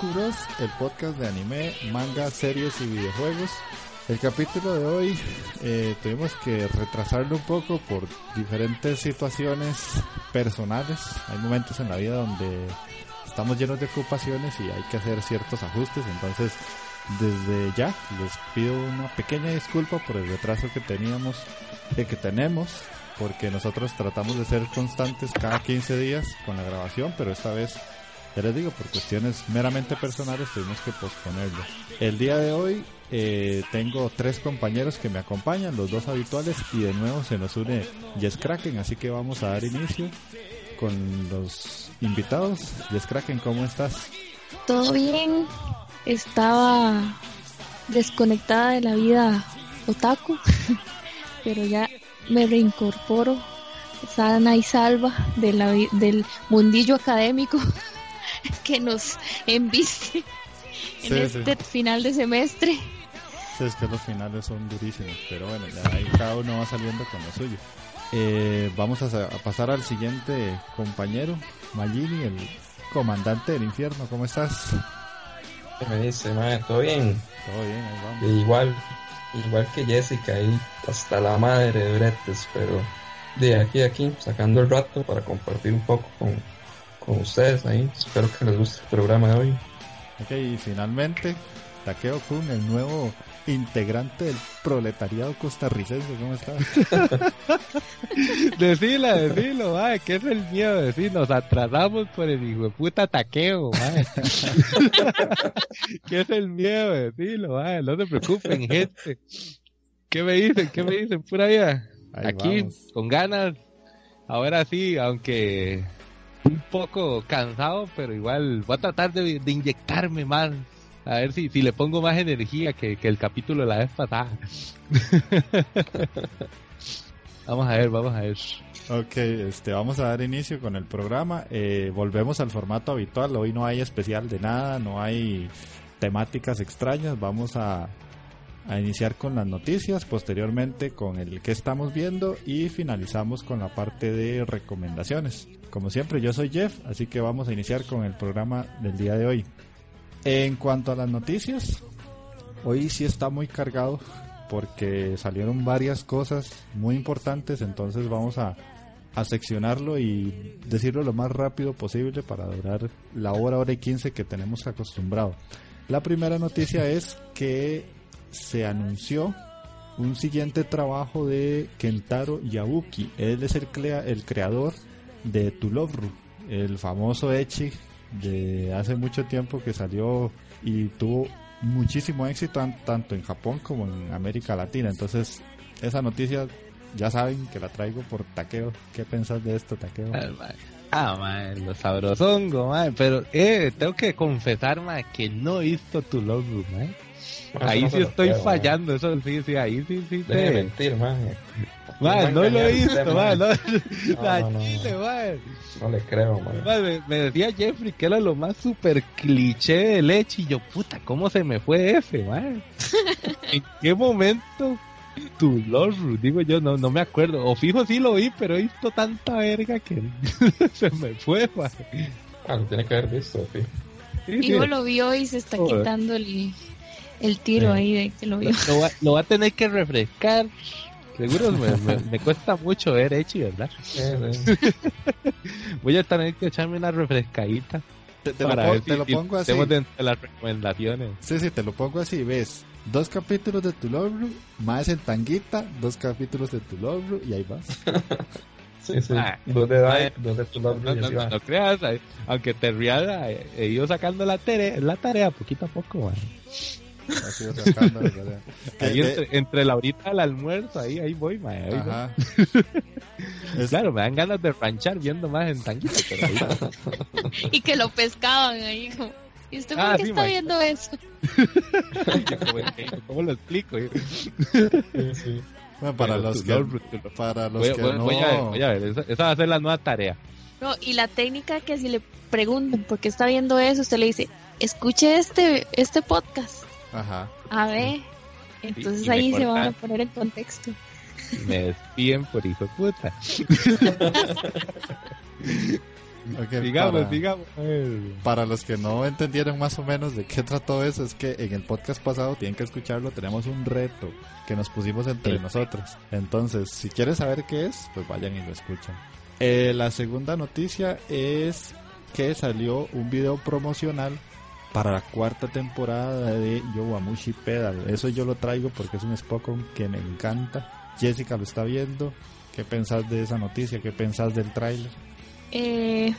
Bienvenidos a Otaku Bros, el podcast de anime, manga, series y videojuegos. El capítulo de hoy eh, tuvimos que retrasarlo un poco por diferentes situaciones personales. Hay momentos en la vida donde estamos llenos de ocupaciones y hay que hacer ciertos ajustes. Entonces, desde ya les pido una pequeña disculpa por el retraso que teníamos, eh, que tenemos, porque nosotros tratamos de ser constantes cada 15 días con la grabación, pero esta vez ya les digo, por cuestiones meramente personales tuvimos que posponerlo. El día de hoy eh, tengo tres compañeros que me acompañan, los dos habituales, y de nuevo se nos une Jess Kraken, así que vamos a dar inicio con los invitados. Jess Kraken, ¿cómo estás? Todo bien, estaba desconectada de la vida otaku, pero ya me reincorporo sana y salva de la, del mundillo académico que nos enviste en este final de semestre. Sí, es que los finales son durísimos, pero bueno, ya ahí cada uno va saliendo con lo suyo. Eh, vamos a, pasar al siguiente compañero, Magini, el comandante del infierno. ¿Cómo estás? ¿Qué me dice, madre? ¿Todo bien? Todo bien, ahí vamos. igual, igual que Jessica, ahí hasta la madre de bretes, pero de aquí a aquí, sacando el rato para compartir un poco con, con ustedes ahí. Espero que les guste el programa de hoy. Ok, y finalmente, Takeo Kun, el nuevo integrante del proletariado costarricense, ¿cómo estás? decila, decilo, va, ¿qué es el miedo de decir? Nos atrasamos por el hijo de puta taqueo, ¿Qué es el miedo de decirlo, va? No se preocupen, gente. ¿Qué me dicen? ¿Qué me dicen? Pura vida. Aquí, con ganas. Ahora sí, aunque un poco cansado, pero igual voy a tratar de, inyectarme más. A ver si, si le pongo más energía que, el capítulo de la vez pasada. vamos a ver, vamos a ver. Ok, este, vamos a dar inicio con el programa. Eh, volvemos al formato habitual. Hoy no hay especial de nada, no hay temáticas extrañas. Vamos a, a iniciar con las noticias, posteriormente con el que estamos viendo y finalizamos con la parte de recomendaciones. Como siempre, yo soy Jeff, así que vamos a iniciar con el programa del día de hoy. En cuanto a las noticias, hoy sí está muy cargado porque salieron varias cosas muy importantes, entonces vamos a, a seccionarlo y decirlo lo más rápido posible para durar la hora, hora y quince que tenemos acostumbrado. La primera noticia es que se anunció un siguiente trabajo de Kentaro Yabuki. Él es el, el creador de Tulovru, el famoso Echi de hace mucho tiempo que salió y tuvo muchísimo éxito tanto en Japón como en América Latina. Entonces, esa noticia ya saben que la traigo por Taqueo. ¿Qué pensás de esto, Taqueo? Ah, man, lo sabrosongo, man. Pero, eh, tengo que confesar, man, que no he visto tu logo, man. ahí sí estoy fallando, eso sí, sí, ahí sí, sí. Deje mentir, man. Man, no lo he visto, man. No, no, no, no, le creo, man. Me, me, decía Jeffrey que era lo más super cliché de leche y yo, puta, ¿cómo se me fue ese, man? ¿En qué momento tu Lord digo yo, no, no me acuerdo. O fijo sí lo vi, pero he visto tanta verga que se me fue, man. Ah, lo tiene que haber visto, fijo. Hijo lo vio y se está quitando el, el tiro ahí de que lo vio. Lo, va, a tener que refrescar. Seguro me, me, cuesta mucho ver hecho, ¿verdad? Voy a tener que echarme una refrescadita. Te, lo, pongo así. De las recomendaciones. Sí, sí, te lo pongo así. Ves dos capítulos de tu logro, más en tanguita, dos capítulos de tu logro y ahí vas. Sí, sí. Ah, dos de dos logro. No, no, no, creas, aunque te rías, he ido sacando la tarea, la tarea poquito a poco, man. Sacando, ahí entre, entre, la horita del almuerzo, ahí, ahí voy, man. Ahí Ajá. Voy. Claro, me dan ganas de ranchar viendo más en ahí Y que lo pescaban ahí, como... ¿Y usted ah, por qué está viendo eso? ¿Cómo lo explico? Bueno, para los que, para los que no... voy, a ver, voy a ver, esa, va a ser la nueva tarea. No, y la técnica que si le preguntan por qué está viendo eso, usted le dice, escuche este, este podcast. Ajá. A ver, entonces ahí se van a poner en contexto. Me despiden por hijo de puta. digamos, para, digamos. Para los que no entendieron más o menos de qué trató eso, es que en el podcast pasado tienen que escucharlo. Tenemos un reto que nos pusimos entre nosotros. Entonces, si quieres saber qué es, pues vayan y lo escuchan. Eh, la segunda noticia es que salió un video promocional para la cuarta temporada de Yowamushi Pedal. Eso yo lo traigo porque es un Spokon que me encanta. Jessica lo está viendo. ¿Qué pensás de esa noticia? ¿Qué pensás del tráiler? Eh,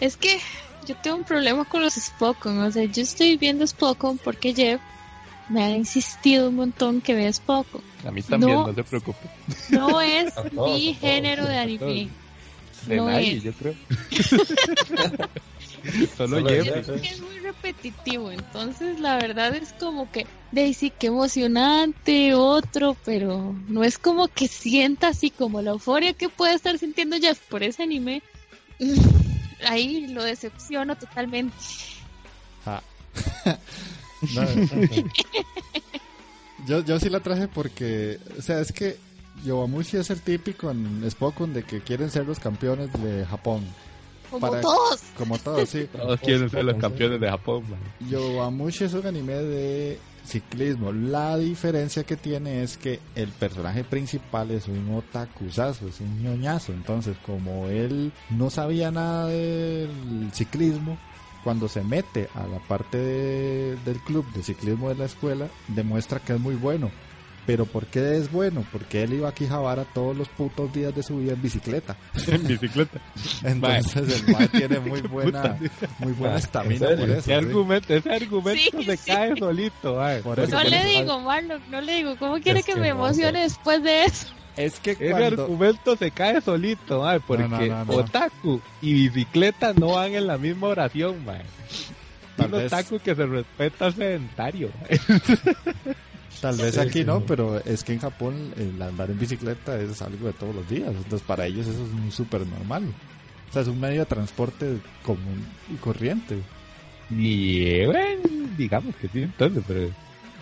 es que yo tengo un problema con los Spokon. O sea, yo estoy viendo Spokon porque Jeff me ha insistido un montón que vea Spokon. A mí también, no, se preocupe. No es mi género de anime. De nadie, yo creo. Solo, Jeff. Es muy repetitivo, entonces la verdad es como que, Daisy, qué emocionante, otro, pero no es como que sienta así como la euforia que puede estar sintiendo Jeff por ese anime ahí lo decepciono totalmente. Ah. yo, yo sí la traje porque, o sea, es que Yowamushi es el típico en Spokon de que quieren ser los campeones de Japón. Como todos. Como todos, sí. Todos quieren ser los campeones de Japón. Yowamushi es un anime de ciclismo. La diferencia que tiene es que el personaje principal es un otakuzazo, es un ñoñazo. Entonces, como él no sabía nada del ciclismo, cuando se mete a la parte del club de ciclismo de la escuela, demuestra que es muy bueno. Pero ¿por qué es bueno? Porque él iba a Quijabara todos los putos días de su vida en bicicleta. En bicicleta. Entonces el mae tiene muy buena muy buena estamina por eso. Ese argumento, ese argumento se cae solito. no le digo, Marlon, no le digo. ¿Cómo quiere que, me emocione después de eso? Es que Ese argumento se cae solito, mae, porque otaku y bicicleta no van en la misma oración, mae. Un otaku que se respeta sedentario. Tal vez aquí no, pero es que en Japón el andar en bicicleta es algo de todos los días. Entonces para ellos eso es súper normal. O sea, es un medio de transporte común y corriente. Y bueno, digamos que sí, entonces, pero...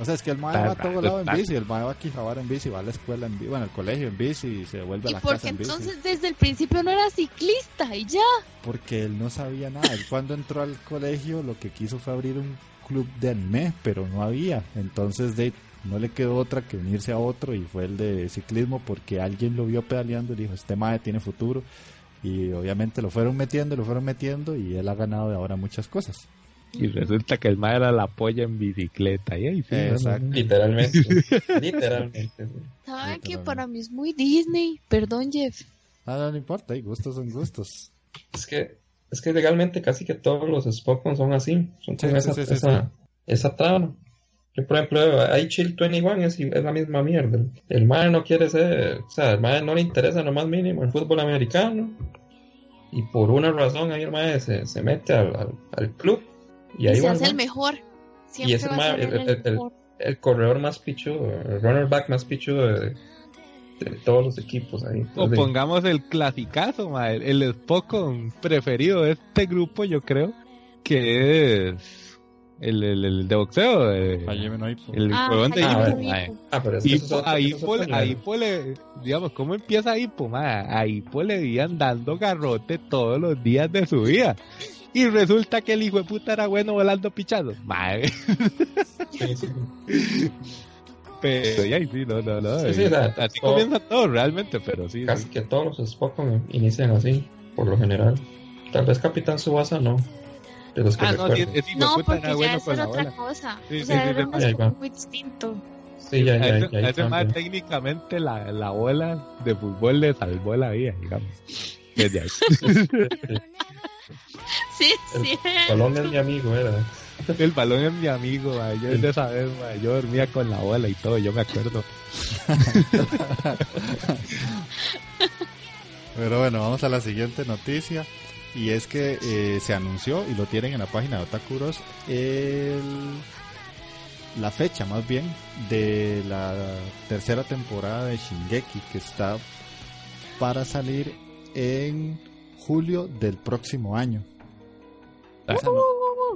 O sea, es que el mae va a todo lado en bici, el mae va a Quijabara en bici, va a la escuela en bici, bueno, al colegio en bici y se vuelve a la casa en bici. entonces desde el principio no era ciclista y ya? Porque él no sabía nada. Él cuando entró al colegio lo que quiso fue abrir un club de anime, pero no había. Entonces de no le quedó otra que unirse a otro y fue el de ciclismo porque alguien lo vio pedaleando y dijo, este mae tiene futuro. Y obviamente lo fueron metiendo, lo fueron metiendo y él ha ganado de ahora muchas cosas. Y resulta que el mae era la polla en bicicleta. Y Exacto. Literalmente. Literalmente. Saben que para mí es muy Disney. Perdón, Jeff. Ah, no, no importa, hay gustos son gustos. Es que, es que legalmente casi que todos los Spokon son así. Son con esa, esa, esa trama por ejemplo, hay Chill 21 es, es la misma mierda. El mae no quiere ser, o sea, el mae no le interesa lo más mínimo el fútbol americano. Y por una razón ahí el mae se, se mete al, al, club. Y ahí se hace el mejor. Siempre y ese mae, el, el corredor más pichudo, el runner back más pichudo de, de todos los equipos ahí. O pongamos el clasicazo, el, el preferido de este grupo, yo creo, que es el, el, el de boxeo. Eh, el ah, de Ipo. Ah, pero es a a le, digamos, ¿cómo empieza Ipo? Ma? A Ipo le iban dando garrote todos los días de su vida. Y resulta que el hijo de puta era bueno volando pichados. Madre. Sí, sí. Pero ya sí, no, no, no. Sí, sí, así todo, comienza todo realmente, pero sí. Casi que todos los Spock inician así, por lo general. Tal vez Capitán Subasa no ah, no, sí, no, porque ya bueno es otra cosa. Sí, o sea, sí, era un deporte muy distinto. Sí, ya, ya, ya, ya más técnicamente la, la bola de fútbol le salvó la vida, digamos. Desde ahí. sí, sí. El balón es mi amigo, era. El balón es mi amigo, man. yo de esa vez, man. yo dormía con la bola y todo, yo me acuerdo. Pero bueno, vamos a la siguiente noticia y es que eh, se anunció y lo tienen en la página de Otakuros el, la fecha más bien de la tercera temporada de Shingeki que está para salir en julio del próximo año.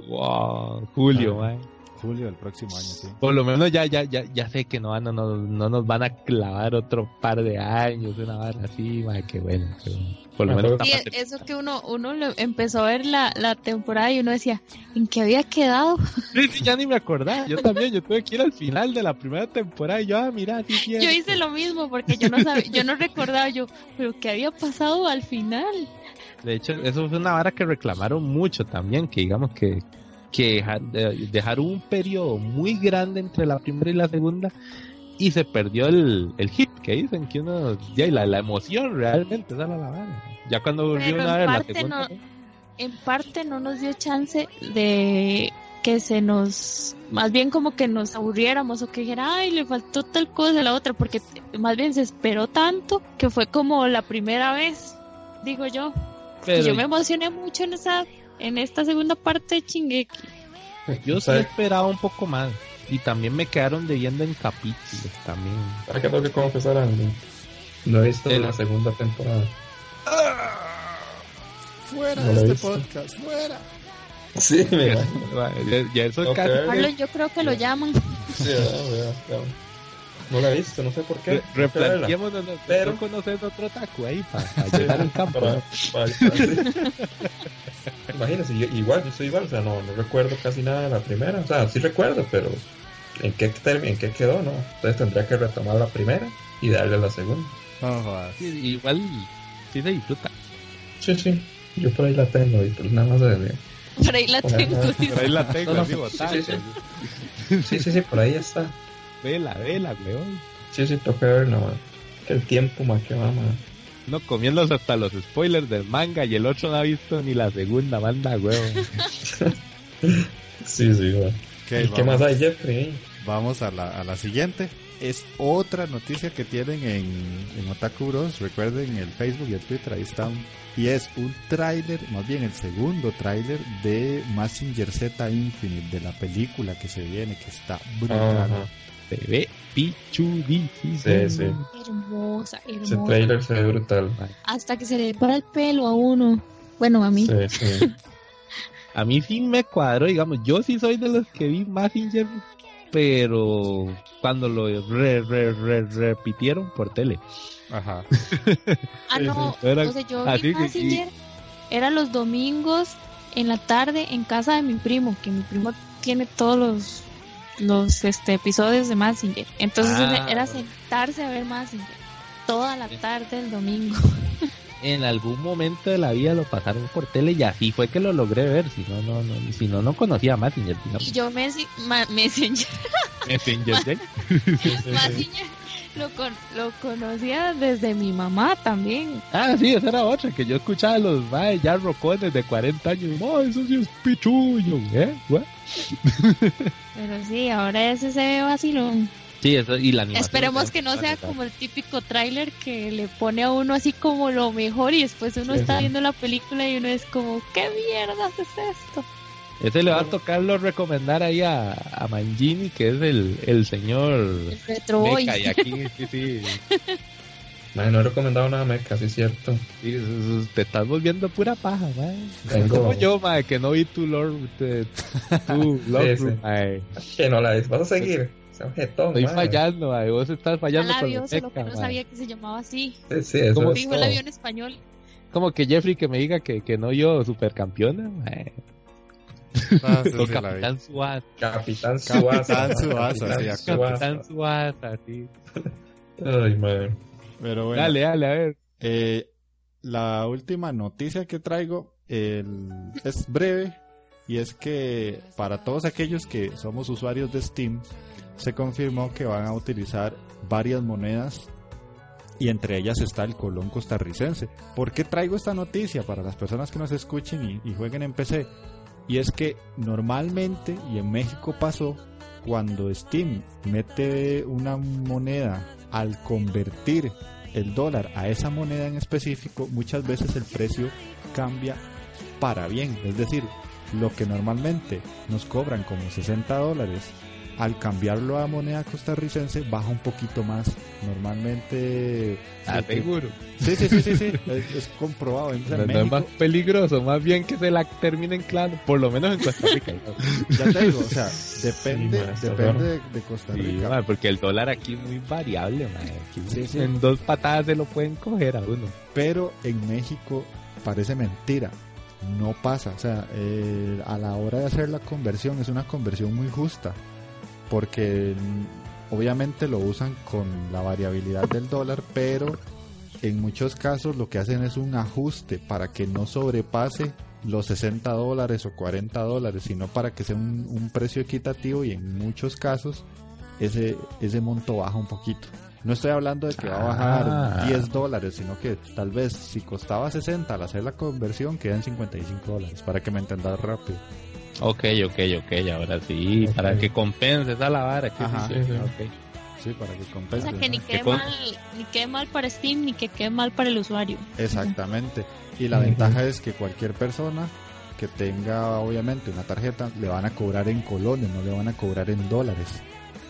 wow, julio, ah, Julio del próximo año, sí. Por lo menos ya, ya, ya, ya sé que no, no, no, no nos van a clavar otro par de años, una barra así, madre, qué bueno. Por lo menos sí, eso que uno, uno empezó a ver la, la temporada y uno decía, ¿en qué había quedado? Sí, sí, ya ni me acordaba. Yo también, yo tuve que ir al final de la primera temporada y yo, ah, mira, sí, Yo hice lo mismo porque yo no sabía, yo no recordaba yo, pero ¿qué había pasado al final? De hecho, eso fue una vara que reclamaron mucho también, que digamos que, que dejaron un periodo muy grande entre la primera y la segunda y se perdió el, el hit que dicen que uno ya y la, la emoción realmente esa la la ya cuando volvió una vez la segunda no, en parte no nos dio chance de que se nos más bien como que nos aburriéramos o que dijera ay le faltó tal cosa a la otra porque más bien se esperó tanto que fue como la primera vez digo yo y yo me emocioné mucho en esa en esta segunda parte de Chingeki. Yo sí esperaba un poco más. Y también me quedaron debiendo en capítulos también. ¿Para qué tengo que confesar algo? No he visto la segunda temporada. Fuera de este podcast, fuera. Sí, mira. Ya, ya eso casi. Carlos, yo creo que lo llaman. Sí, ya, ya, No la he visto, no sé por qué. Replanteemos, no, pero conoces otro taco ahí para, llegar al campo. Para, para, Imagínense, igual, yo soy igual, o sea, no, no recuerdo casi nada de la primera, o sea, sí recuerdo, pero ¿en qué, en qué quedó, no? Entonces tendría que retomar la primera y darle la segunda. igual, sí se disfruta. Sí, sí, yo por ahí la tengo y pues nada más de... Por ahí la tengo. Por ahí la tengo, no, no, sí, sí, sí. sí, sí, sí, por ahí está. Vela, vela, weón. Sí, sí, toca ver nomás. Que el tiempo más que va, más. No, comiéndose hasta los spoilers del manga y el otro no ha visto ni la segunda banda, huevo. sí, sí, güey. ¿Qué más hay, Jeffrey? Vamos a la, a la siguiente. Es otra noticia que tienen en, en Otaku Bros. Recuerden el Facebook y el Twitter, ahí están. Y es un tráiler, más bien el segundo tráiler de Massinger Z Infinite, de la película que se viene, que está brutal se ve pichudísimo. Sí, sí. Hermosa, hermosa. Ese trailer se ve brutal. Hasta que se le para el pelo a uno. Bueno, a mí. Sí, sí. a mí sí me cuadró, digamos. Yo sí soy de los que vi Massinger, pero cuando lo re, re, re, repitieron por tele. Ajá. ah, no. Era, o sea, yo vi. Era los domingos en la tarde en casa de mi primo, que mi primo tiene todos los los este, episodios de Massinger. Entonces ah, era sentarse a ver Massinger toda la tarde el domingo. en algún momento de la vida lo pasaron por tele y así fue que lo logré ver. Si no, no, no, si no, no conocía a Massinger. Yo Messi, Messenger. Messenger. lo, con, lo conocía desde mi mamá también. Ah, sí, esa era otra, que yo escuchaba a los madres ya rocones de 40 años. No, eso sí es pichuño, ¿eh? Pero sí, ahora ese se ve vacilón. Sí, eso, y la Esperemos que no sea como el típico tráiler que le pone a uno así como lo mejor y después uno está viendo la película y uno es como, ¿qué mierda es esto? Ese le va a tocar lo recomendar ahí a, a Mangini, que es el, el señor Retro Boy. Meca, y aquí, sí, sí. No he recomendado nada meca, sí es cierto. Sí, te estás volviendo pura paja. Tengo- Como yo, mae, que no vi tu Lord, tu Lord, sí. Que no la ves, vas a seguir. Objetón, Estoy mae. fallando. Vos estás fallando la con los solo que no sabía que se llamaba así. Sí, sí, eso ¿Cómo es Dijo el avión español. Como que Jeffrey que me diga que, que no yo supercampeona. Ah, sí, O sí, la vi. Capitán Suárez. Capitán Suasa. Capitán sí, Capitán. Ay, mae. Pero bueno, Dale, dale, a ver. eh, la última noticia que traigo el- es breve y es que para todos aquellos que somos usuarios de Steam se confirmó que van a utilizar varias monedas y entre ellas está el colón costarricense. ¿Por qué traigo esta noticia para las personas que nos escuchen y, jueguen en PC? Y es que normalmente, y en México pasó, cuando Steam mete una moneda al convertir el dólar a esa moneda en específico, muchas veces el precio cambia para bien. Es decir, lo que normalmente nos cobran como 60 dólares, al cambiarlo a moneda costarricense baja un poquito más. Normalmente... Ah, sí, seguro. Sí, sí, sí, sí, sí, es, es comprobado. En no es más peligroso, más bien que se la terminen claro, por lo menos en Costa Rica. ya te digo, o sea, depende, Sí, depende de, de Costa Sí, Rica. porque el dólar aquí es muy variable, ma. Aquí Sí, sí. En dos patadas se lo pueden coger a uno. pero en México parece mentira. No pasa, o sea, eh, a la hora de hacer la conversión es una conversión muy justa, porque obviamente lo usan con la variabilidad del dólar, pero en muchos casos lo que hacen es un ajuste para que no sobrepase los 60 dólares o 40 dólares, sino para que sea un, un precio equitativo y en muchos casos ese, ese monto baja un poquito. No estoy hablando de que va a bajar Ah. 10 dólares, sino que tal vez si costaba 60 al hacer la conversión quedan 55 dólares, para que me entendas rápido. Ok, ok, ok, ahora sí, para que compenses a la vara. que Ajá. sí, Sí, sí. ok. Sí, para que O compense. sea, que ni quede con- mal, ni quede mal para Steam, ni que quede mal para el usuario. Exactamente. Y la ventaja es que cualquier persona que tenga obviamente una tarjeta le van a cobrar en colones, no le van a cobrar en dólares.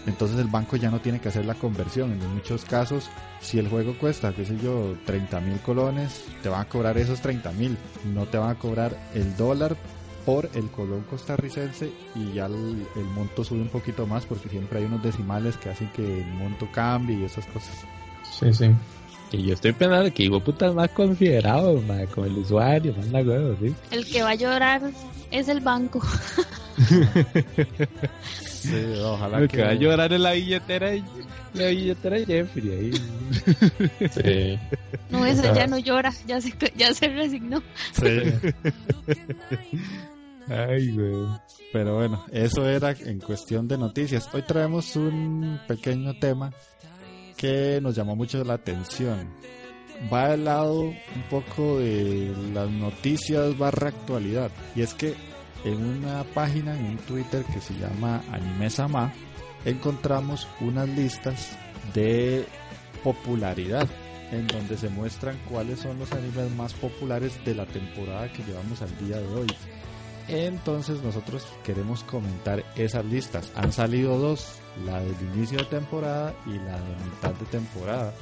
Entonces el banco ya no tiene que hacer la conversión. En muchos casos, si el juego cuesta, qué sé yo, 30 mil colones, te van a cobrar esos 30 mil. No te van a cobrar el dólar por el colón costarricense y ya el, el monto sube un poquito más porque siempre hay unos decimales que hacen que el monto cambie y esas cosas. Sí, sí. Y yo estoy pensando que hijo puta es más considerado, ma, con el usuario, más la huevo, ¿sí? El que va a llorar es el banco. Sí, ojalá El que va a llorar en la billetera, la billetera de Jeffrey ahí. Sí. No, Ajá. ya no llora, ya se, ya se resignó. Sí. Ay, güey. Pero bueno, eso era en cuestión de noticias. Hoy traemos un pequeño tema que nos llamó mucho la atención. Va al lado un poco de las noticias barra actualidad. Y es que en una página, en un Twitter que se llama Anime Sama, encontramos unas listas de popularidad en donde se muestran cuáles son los animes más populares de la temporada que llevamos al día de hoy. Entonces nosotros queremos comentar esas listas. Han salido dos, la del inicio de temporada y la de mitad de temporada.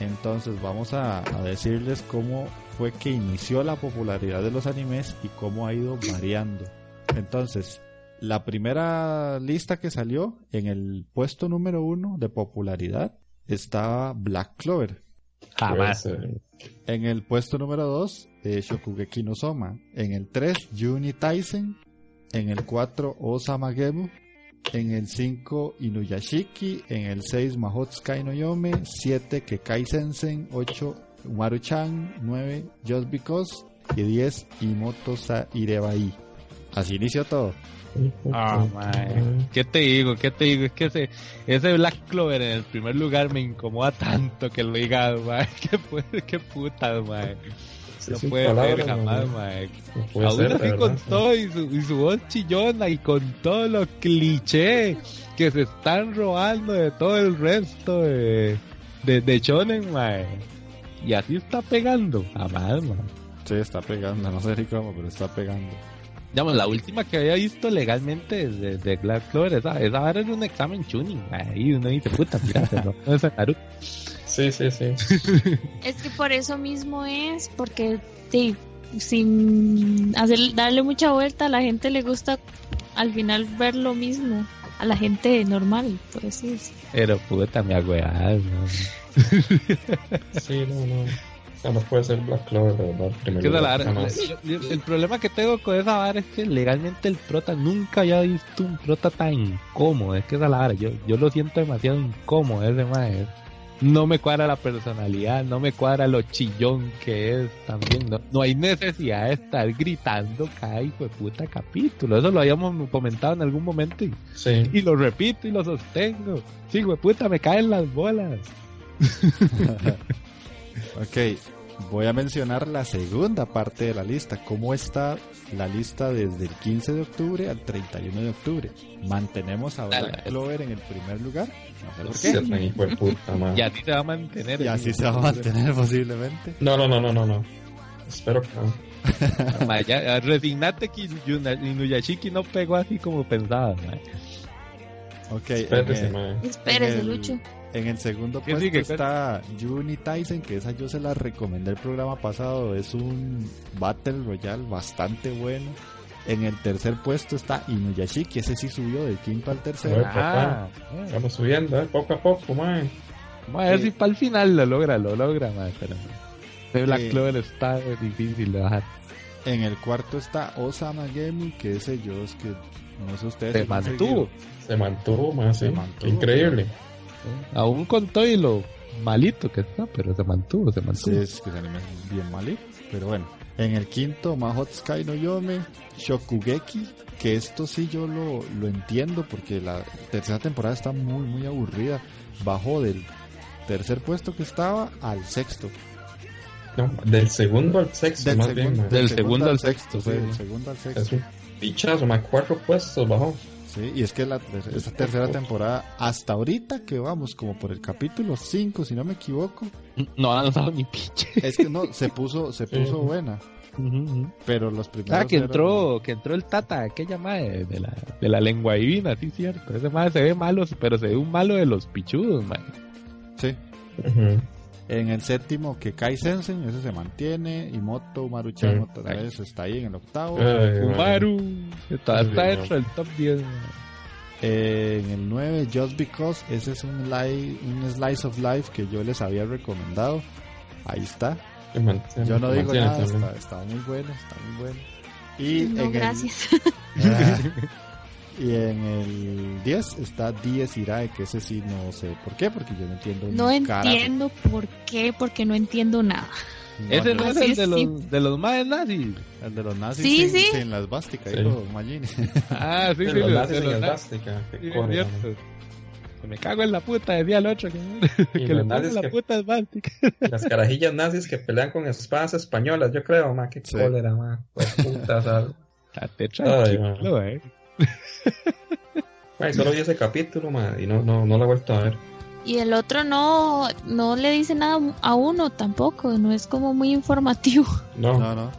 Entonces vamos a, a decirles cómo fue que inició la popularidad de los animes y cómo ha ido variando. Entonces, la primera lista que salió en el puesto número uno de popularidad estaba Black Clover. Jamás. En el puesto número 2, eh, Shokugeki no Soma. En el 3, Juni Taisen. En el 4, Osama Gemu. En el 5, Inuyashiki. En el 6, Mahotsukai no Yome. 7, Kekai Sensen. 8, Umaru-chan. 9, Just Because. Y 10, Imoto Sa Irebai. Así inició todo. Ah, mae. ¿Qué te digo? ¿Qué te digo? Es que ese, ese Black Clover en el primer lugar me incomoda tanto que lo diga, mae. ¿Qué, qué puta, mae. Sí, No sin puede palabras, ser jamás, no, mae. no puede Aún ser, así con todo y su, y su voz chillona y con todo lo cliché que se están robando de todo el resto de, de, de Shonen, mae. Y así está pegando. Jamás, mae. Sí, está pegando. No sé ni cómo, pero está pegando. digamos, la última que había visto legalmente de, de Black Clover, esa, esa vara era un examen tuning. Ahí uno dice, puta, mira, no, no es Naruto. Sí, sí, sí. Es que por eso mismo es, porque sí, sin hacer, darle mucha vuelta, a la gente le gusta al final ver lo mismo. A la gente normal, por eso es. Pero puta, me agüeas, ¿no? Sí, no, no. O sea, no puede ser Black Clover, de verdad. Primer Que esa lugar, la el, el problema que tengo con esa vara es que legalmente el prota nunca había visto un prota tan incómodo. Es que esa la vara, yo, yo lo siento demasiado incómodo ese mae. No me cuadra la personalidad, no me cuadra lo chillón que es también. No, no hay necesidad de estar gritando cada hijo de puta capítulo. Eso lo habíamos comentado en algún momento y, Sí. y lo repito y lo sostengo. Sí, hijo de puta, me caen las bolas. Ok, voy a mencionar la segunda parte de la lista. ¿Cómo está la lista desde el 15 de octubre al 31 de octubre? Mantenemos a Black Dale. Clover en el primer lugar. No sé por Sí, qué. de puta. Y así se va a mantener. Y así se va a mantener posiblemente. No, no, no, no, no, no. Espero que no. Ma, ya, resignate que Inuyashiki no pegó así como pensaba. ma. Ok, Espérese, man. Espérese, el- Lucho. En el segundo ¿Qué puesto sigue? está Juni Tyson, que esa yo se la recomendé el programa pasado. Es un Battle Royale bastante bueno. En el tercer puesto está Inuyashiki, ese sí subió del quinto al tercero. Ah, eh. Vamos subiendo, ¿eh? Poco a poco, man. Vamos a ver si para el final lo logra, lo logra, ma, pero de Black Sí. Clover está difícil de bajar. En el cuarto está Osama Gemi, que ese yo es que no sé ustedes. Se mantuvo. Se mantuvo, man, sí. Se mantuvo. Increíble. Aún con todo y lo malito que está, pero se mantuvo, se Sí, mantuvo. es que ese anime bien malito, pero bueno. En el quinto, Mahot Sky no Yome, Shokugeki, que esto sí yo lo, lo entiendo porque la tercera temporada está muy, muy aburrida. Bajó del tercer puesto que estaba al sexto. No, del segundo al sexto, Del, más bien, segundo, man. Del segundo al sexto, sí, sí. del segundo al sexto. Es un pichazo, man. Cuatro puestos bajó. Sí, y es que la, esa tercera temporada, hasta ahorita que vamos como por el capítulo 5, si no me equivoco, No ha lanzado ni pinche. es que no, se puso, se puso Sí. buena, pero los primeros... Ah, que eran- entró, que entró el Tata, aquella madre de la, de la lengua divina, sí, cierto. Ese madre se ve malo, pero se ve un malo de los pichudos, man. Sí. Ujú. En el séptimo, que Kai Sensen, ese se mantiene. Y Moto Umaru-chan Sí. otra vez está ahí en el octavo. Ay. Umaru, está, está dentro del top 10. man. Eh, en el 9, Just Because, ese es un, li- un slice of life que yo les había recomendado. Ahí está. Yo no digo nada, está, está muy bueno, está muy bueno. Y No, en gracias. Ah. y en el 10 está Diez Irae, que ese sí no sé por qué, porque yo no entiendo. No entiendo por qué, porque no entiendo nada. No, Ese no, es el de sí. los, de los más nazis. el de los nazis Sí, sin, sí. sin las básicas, Sí. Ah, sí, De sí, los nazis de en los man. Que me cago en la puta, decía el otro. Que, Y que le nazis la que- puta. Las carajillas nazis que pelean con espadas españolas, yo creo, man. Qué Sí. cólera, man. Pues puta, ¿sabes? Estate tranquilo, eh. Ay, solo vi ese capítulo, man, y no, no, no lo he vuelto a ver. Y el otro no, no le dice nada a uno tampoco, no es como muy informativo. No, No, no.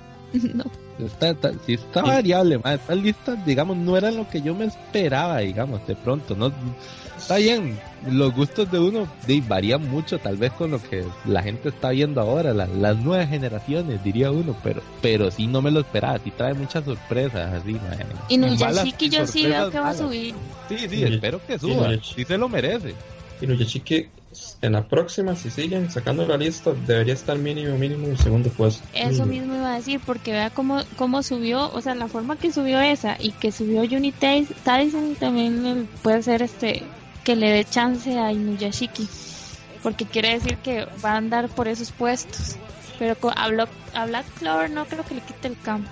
no. Está, está, sí está variable, man. Estas listas, digamos, no eran lo que yo me esperaba, digamos, de pronto. no Está bien, los gustos de uno de, varían mucho, tal vez con lo que la gente está viendo ahora, la- las nuevas generaciones, diría uno, pero pero sí no me lo esperaba, sí trae muchas sorpresas, así, man. Y Nuyashiki yo sí veo que va a subir. Sí, sí, espero que suba, sí se lo merece. Y Nuyashiki, en la próxima, si siguen sacando la lista, debería estar mínimo, mínimo un segundo puesto. Eso mismo iba a decir, porque vea cómo, cómo subió, o sea, la forma que subió esa y que subió Unity Tyson también puede ser este que le dé chance a Inuyashiki, porque quiere decir que va a andar por esos puestos. Pero a Black, a Black Clover no creo que le quite el campo.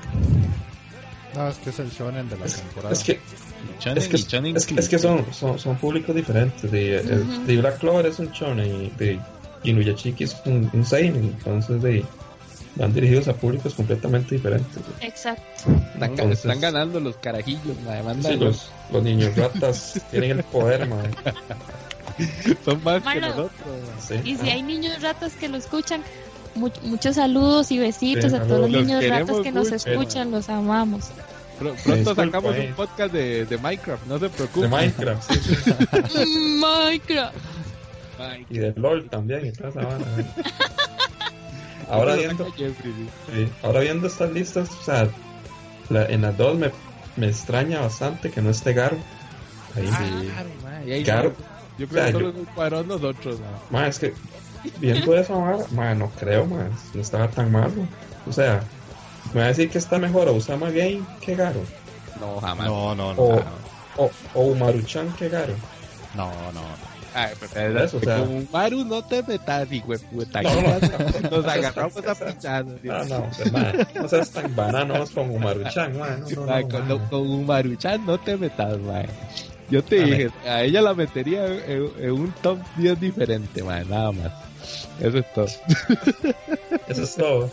No, es que es el shonen de la temporada. Es que, Shonen es que, y shonen es que, es que son, son, son públicos diferentes. De, Ujú. de Black Clover es un shonen y de Inuyashiki es un, un seinen, entonces de, van dirigidos a públicos completamente diferentes. Exacto. están, Entonces- están ganando los carajillos, mandan- Sí, los, los niños ratas tienen el poder, man. son más que nosotros. Sí. Y si Ah. hay niños ratas que lo escuchan, mu- muchos saludos y besitos Sí, a todos los niños queremos que nos escuchan, los amamos. pronto sacamos un podcast de, de, Minecraft, no se preocupen. De Minecraft, sí, Minecraft. Y de LOL también, Ahora viendo, ahora viendo estas listas, o sea, en las dos me, me extraña bastante que no esté Garo. Ahí, ah, Garo. Yo creo que solo yo, cuadrón nosotros. Ma, es que viendo eso, ma, no creo, ma, no estaba tan malo. O sea, me va a decir que está mejor Usama Game que Garo. No, jamás. No, no, no. O, o, o Umaruchan que Garo. No, no, no. Ay, pero eso, o sea, con Maru no te metas, hijo de puta. No, no, nos agarramos a pinchando. No, no, man, no seas tan bananos con Umaruchan, man. No, no, no, con, con Umaruchan no te metas, man. Yo te dije, a ella la metería en, en, un top 10 diferente, man, nada más. Eso es todo. Eso es todo.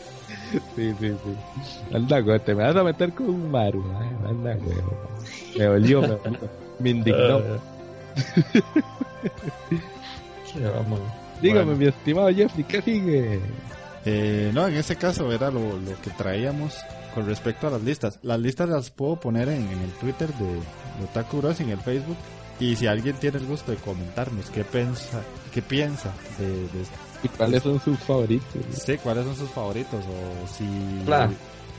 Sí, sí, sí. Anda, güey, te me vas a meter con un Maru, man. Anda, güey. Me olió, me, me indignó. Uh. Dígame, mi estimado Jeffrey, ¿qué sigue? Eh, no, en ese caso era lo, lo, que traíamos con respecto a las listas. Las listas las puedo poner en, en el Twitter de, de Otaku Bros, en el Facebook. Y si alguien tiene el gusto de comentarnos qué piensa, qué piensa de, de ¿Y cuáles son sus favoritos? Sí, cuáles son sus favoritos. O si. Black,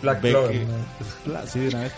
Black Clover. Que, sí, de una vez.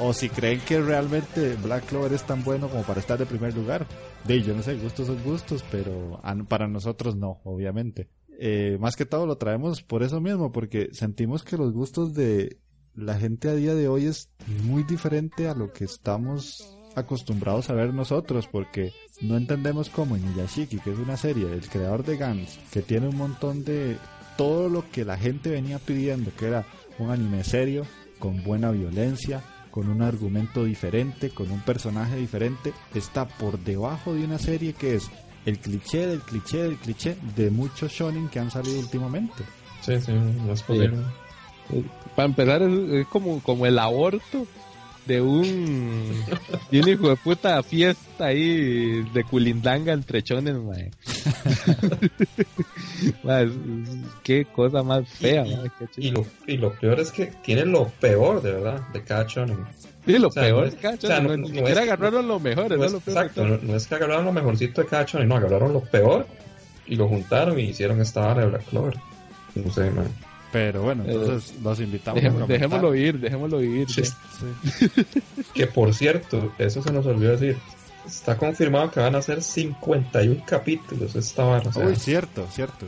o si creen que realmente Black Clover es tan bueno como para estar de primer lugar. De yo no sé, gustos son gustos, pero para nosotros no, obviamente. Eh, más que todo lo traemos por eso mismo, porque sentimos que los gustos de la gente a día de hoy es muy diferente a lo que estamos acostumbrados a ver nosotros, porque no entendemos cómo Inuyashiki, que es una serie del creador de Gans, que tiene un montón de todo lo que la gente venía pidiendo, que era un anime serio, con buena violencia, con un argumento diferente, con un personaje diferente, está por debajo de una serie que es el cliché del cliché del cliché de muchos shonen que han salido últimamente. Sí, sí, no es posible. Para empezar, es, como, como el aborto de un, de un hijo de puta fiesta ahí de culindanga entre chones, mae. qué cosa más fea, y, y, lo, y lo peor es que tiene lo peor, de verdad, de cada chonen. Sí, lo peor es, cada chonen, no, ni siquiera agarraron lo mejor, no, es, lo peor Exacto, no, es que agarraron lo mejorcito de cada no, agarraron lo peor y lo juntaron y hicieron esta vara de Black Clover. No sé, man. Pero bueno, entonces los invitamos dejemos, a Dejémoslo ir, dejémoslo ir. Sí. Sí. que por cierto, eso se nos olvidó decir. Está confirmado que van a ser 51 capítulos esta barra. O sea, Uy, cierto, cierto.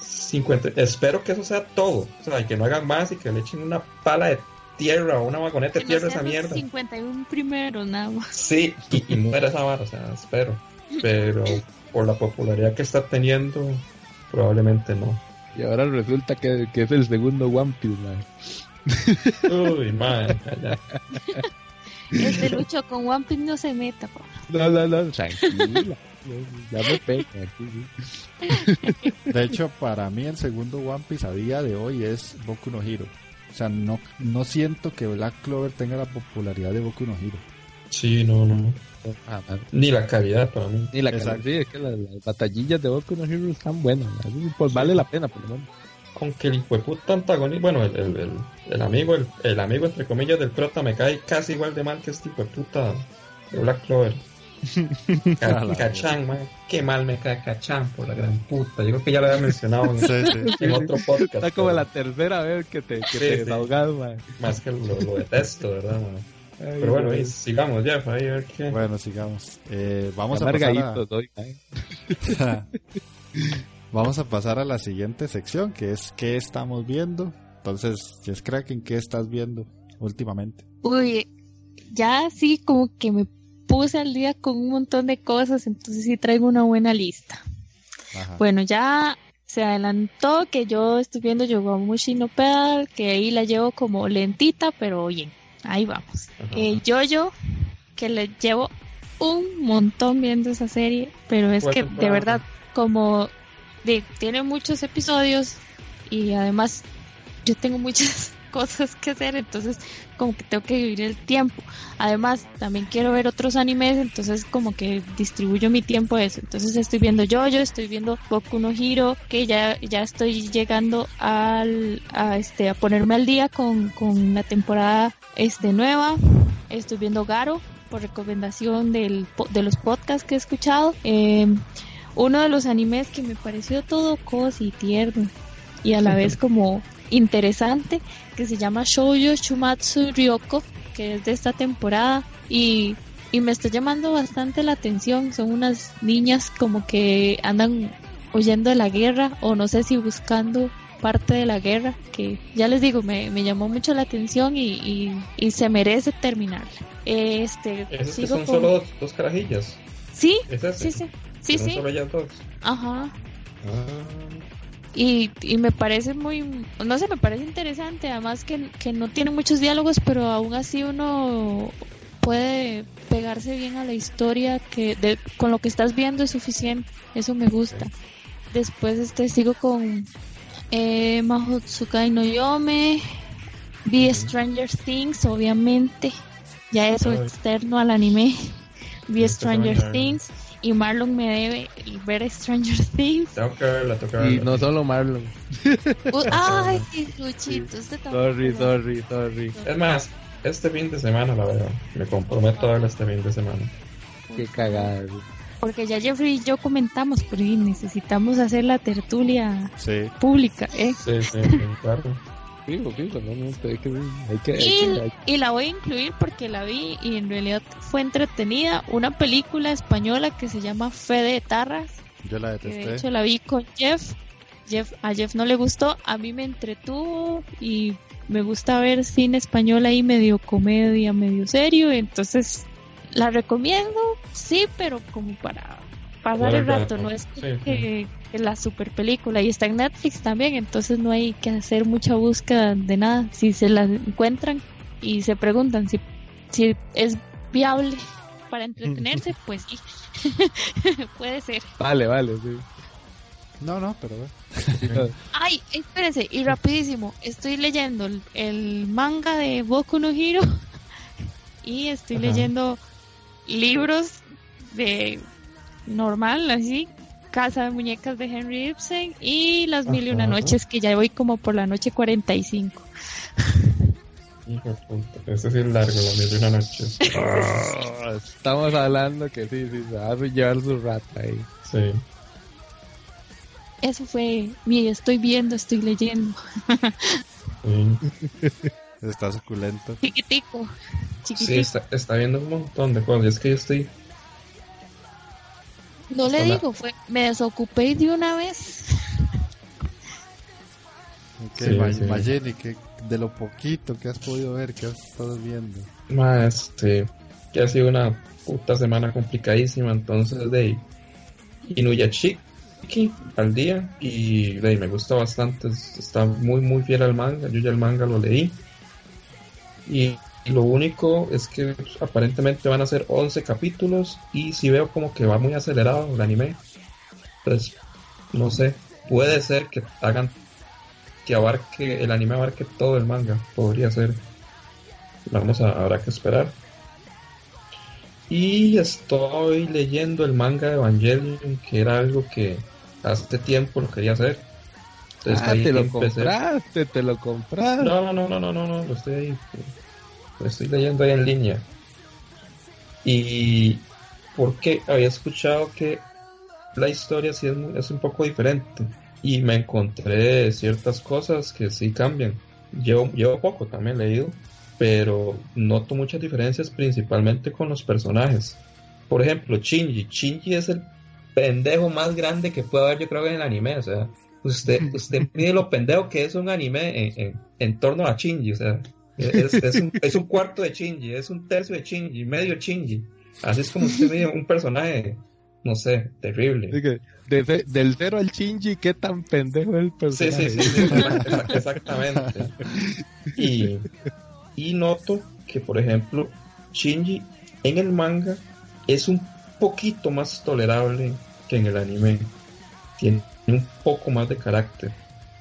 50, espero que eso sea todo. O sea, que no hagan más y que le echen una pala de tierra o una vagoneta de tierra a esa mierda. 51 primero, nada más. Sí, y, y muera esa barra, o sea, espero. Pero por la popularidad que está teniendo, probablemente no. Y ahora resulta que, que es el segundo One Piece, man. Uy, man. Este Lucho con One Piece no se meta, po. No, no, no, tranquila. ya me pega aquí. De hecho, para mí el segundo One Piece a día de hoy es Boku no Hero. O sea, no, no siento que Black Clover tenga la popularidad de Boku no Hero. Sí, no, no. Ah, Ni la calidad para mí. Ni la calidad. Sí, es que las, batallillas de Boku no Hero están buenas. Pues vale la pena, por lo menos. Con que el hijo de puta antagonista, bueno, el, el, el, amigo, el, el, amigo entre comillas del prota me cae casi igual de mal que este hijo de Black Clover. Cachán, man. Qué mal me cae Cachán por la gran puta. Yo creo que ya lo había mencionado en, sí, sí. en otro podcast. Está como la tercera vez que te, que te desahogas, man. Más que lo, lo detesto, ¿verdad, man? Pero bueno, ahí, sigamos ya, para ver qué. Bueno, sigamos. Eh, vamos a pasar a... Doy, vamos a pasar a la siguiente sección, que es ¿qué estamos viendo? Entonces, Jess Kraken, ¿qué estás viendo últimamente? Uy, ya sí, como que me puse al día con un montón de cosas, entonces sí traigo una buena lista. Ajá. Bueno, ya se adelantó que yo estoy viendo Yogomushi no Pedal, que ahí la llevo como lentita, pero bien ahí vamos. Eh, yo que le llevo un montón viendo esa serie, pero es que de verdad, como de, tiene muchos episodios y además yo tengo muchas cosas que hacer, entonces como que tengo que vivir el tiempo. Además, también quiero ver otros animes, entonces como que distribuyo mi tiempo a eso. Entonces estoy viendo yo estoy viendo Boku no Hiro, que ya, ya estoy llegando al, a, este, a ponerme al día con, con la temporada este, nueva. Estoy viendo Garo por recomendación del, de los podcasts que he escuchado. Eh, uno de los animes que me pareció todo cosi y tierno y a la vez como interesante que se llama Shoujo Shumatsu Ryoko que es de esta temporada y, y me está llamando bastante la atención. Son unas niñas como que andan huyendo de la guerra o no sé si buscando parte de la guerra que ya les digo me, me llamó mucho la atención y, y, se merece terminar. Este son solo dos, carajillas. Sí sí sí. Sí sí. ajá. Ah. Y, y me parece muy, no sé, me parece interesante, además que, que no tiene muchos diálogos, pero aún así uno puede pegarse bien a la historia, que de, con lo que estás viendo es suficiente, eso me gusta. Después este sigo con eh, Mahotsukai no Yome, vi Stranger Things, obviamente, ya eso externo al anime, vi Stranger Things y Marlon me debe ver Stranger Things. Tengo que verla, tengo que verla. Y no solo Marlon. Uh, ay, Luchito, este Sorry, sorry, sorry. Es más, este fin de semana la veo. Me comprometo a verla este fin de semana. Qué cagada. Porque ya Jeffrey y yo comentamos, pero necesitamos hacer la tertulia pública, ¿eh? Sí, sí, claro y, la voy a incluir porque la vi y en realidad fue entretenida. Una película española que se llama Fe de Tarras. Yo la detesté. de hecho la vi con Jeff. Jeff. A Jeff no le gustó, a mí me entretuvo y me gusta ver cine español ahí medio comedia, medio serio. Entonces la recomiendo, sí, pero como para pasar el rato, no es que, la super película y está en Netflix también, entonces no hay que hacer mucha búsqueda de nada. Si se la encuentran y se preguntan si, si es viable para entretenerse, pues sí, puede ser. Vale, vale, sí. No, no, pero Ay, espérense, y rapidísimo, estoy leyendo el, manga de Boku no Hiro y estoy leyendo libros de normal, así, Casa de Muñecas de Henry Ibsen y Las Mil y Una Noches, que ya voy como por la noche 45. Hijo de puta, este sí es largo, Las Mil y Una Noches. Ah, estamos hablando que sí, sí, se va a llevar su rata ahí. Sí. Eso fue mi estoy viendo, estoy leyendo. Está suculento. Chiquitico. Chiquitico. Sí, está, está viendo un montón de cosas. Es que yo estoy no le digo, fue, me desocupé de una vez. Okay, sí, que de lo poquito que has podido ver, que has estado viendo. este, que ha sido una puta semana complicadísima, entonces de Inuyashiki al día y de me gusta bastante, está muy muy fiel al manga, yo ya el manga lo leí y lo único es que aparentemente van a ser 11 capítulos y si veo como que va muy acelerado el anime. Pues no sé, puede ser que hagan que abarque el anime abarque todo el manga, podría ser. Vamos a habrá que esperar. Y estoy leyendo el manga de Evangelion, que era algo que hace tiempo lo quería hacer. Entonces, ah, te lo compraste, te lo compraste. No, no, no, no, no, no, lo estoy ahí estoy leyendo ahí en línea. Y porque había escuchado que la historia sí es, un poco diferente. Y me encontré ciertas cosas que sí cambian. Llevo, llevo poco también leído, pero noto muchas diferencias principalmente con los personajes. Por ejemplo, Shinji. Shinji es el pendejo más grande que puede haber, yo creo, en el anime. O sea, usted, usted mide lo pendejo que es un anime en, en, en torno a Shinji. O sea, es, un, cuarto de Shinji, es un tercio de Shinji, medio Shinji. Así es como usted ve un personaje, no sé, terrible. del cero al Shinji, ¿qué tan pendejo es el personaje? Sí, sí, sí, exactamente. Y, y noto que, por ejemplo, Shinji en el manga es un poquito más tolerable que en el anime. Tiene un poco más de carácter.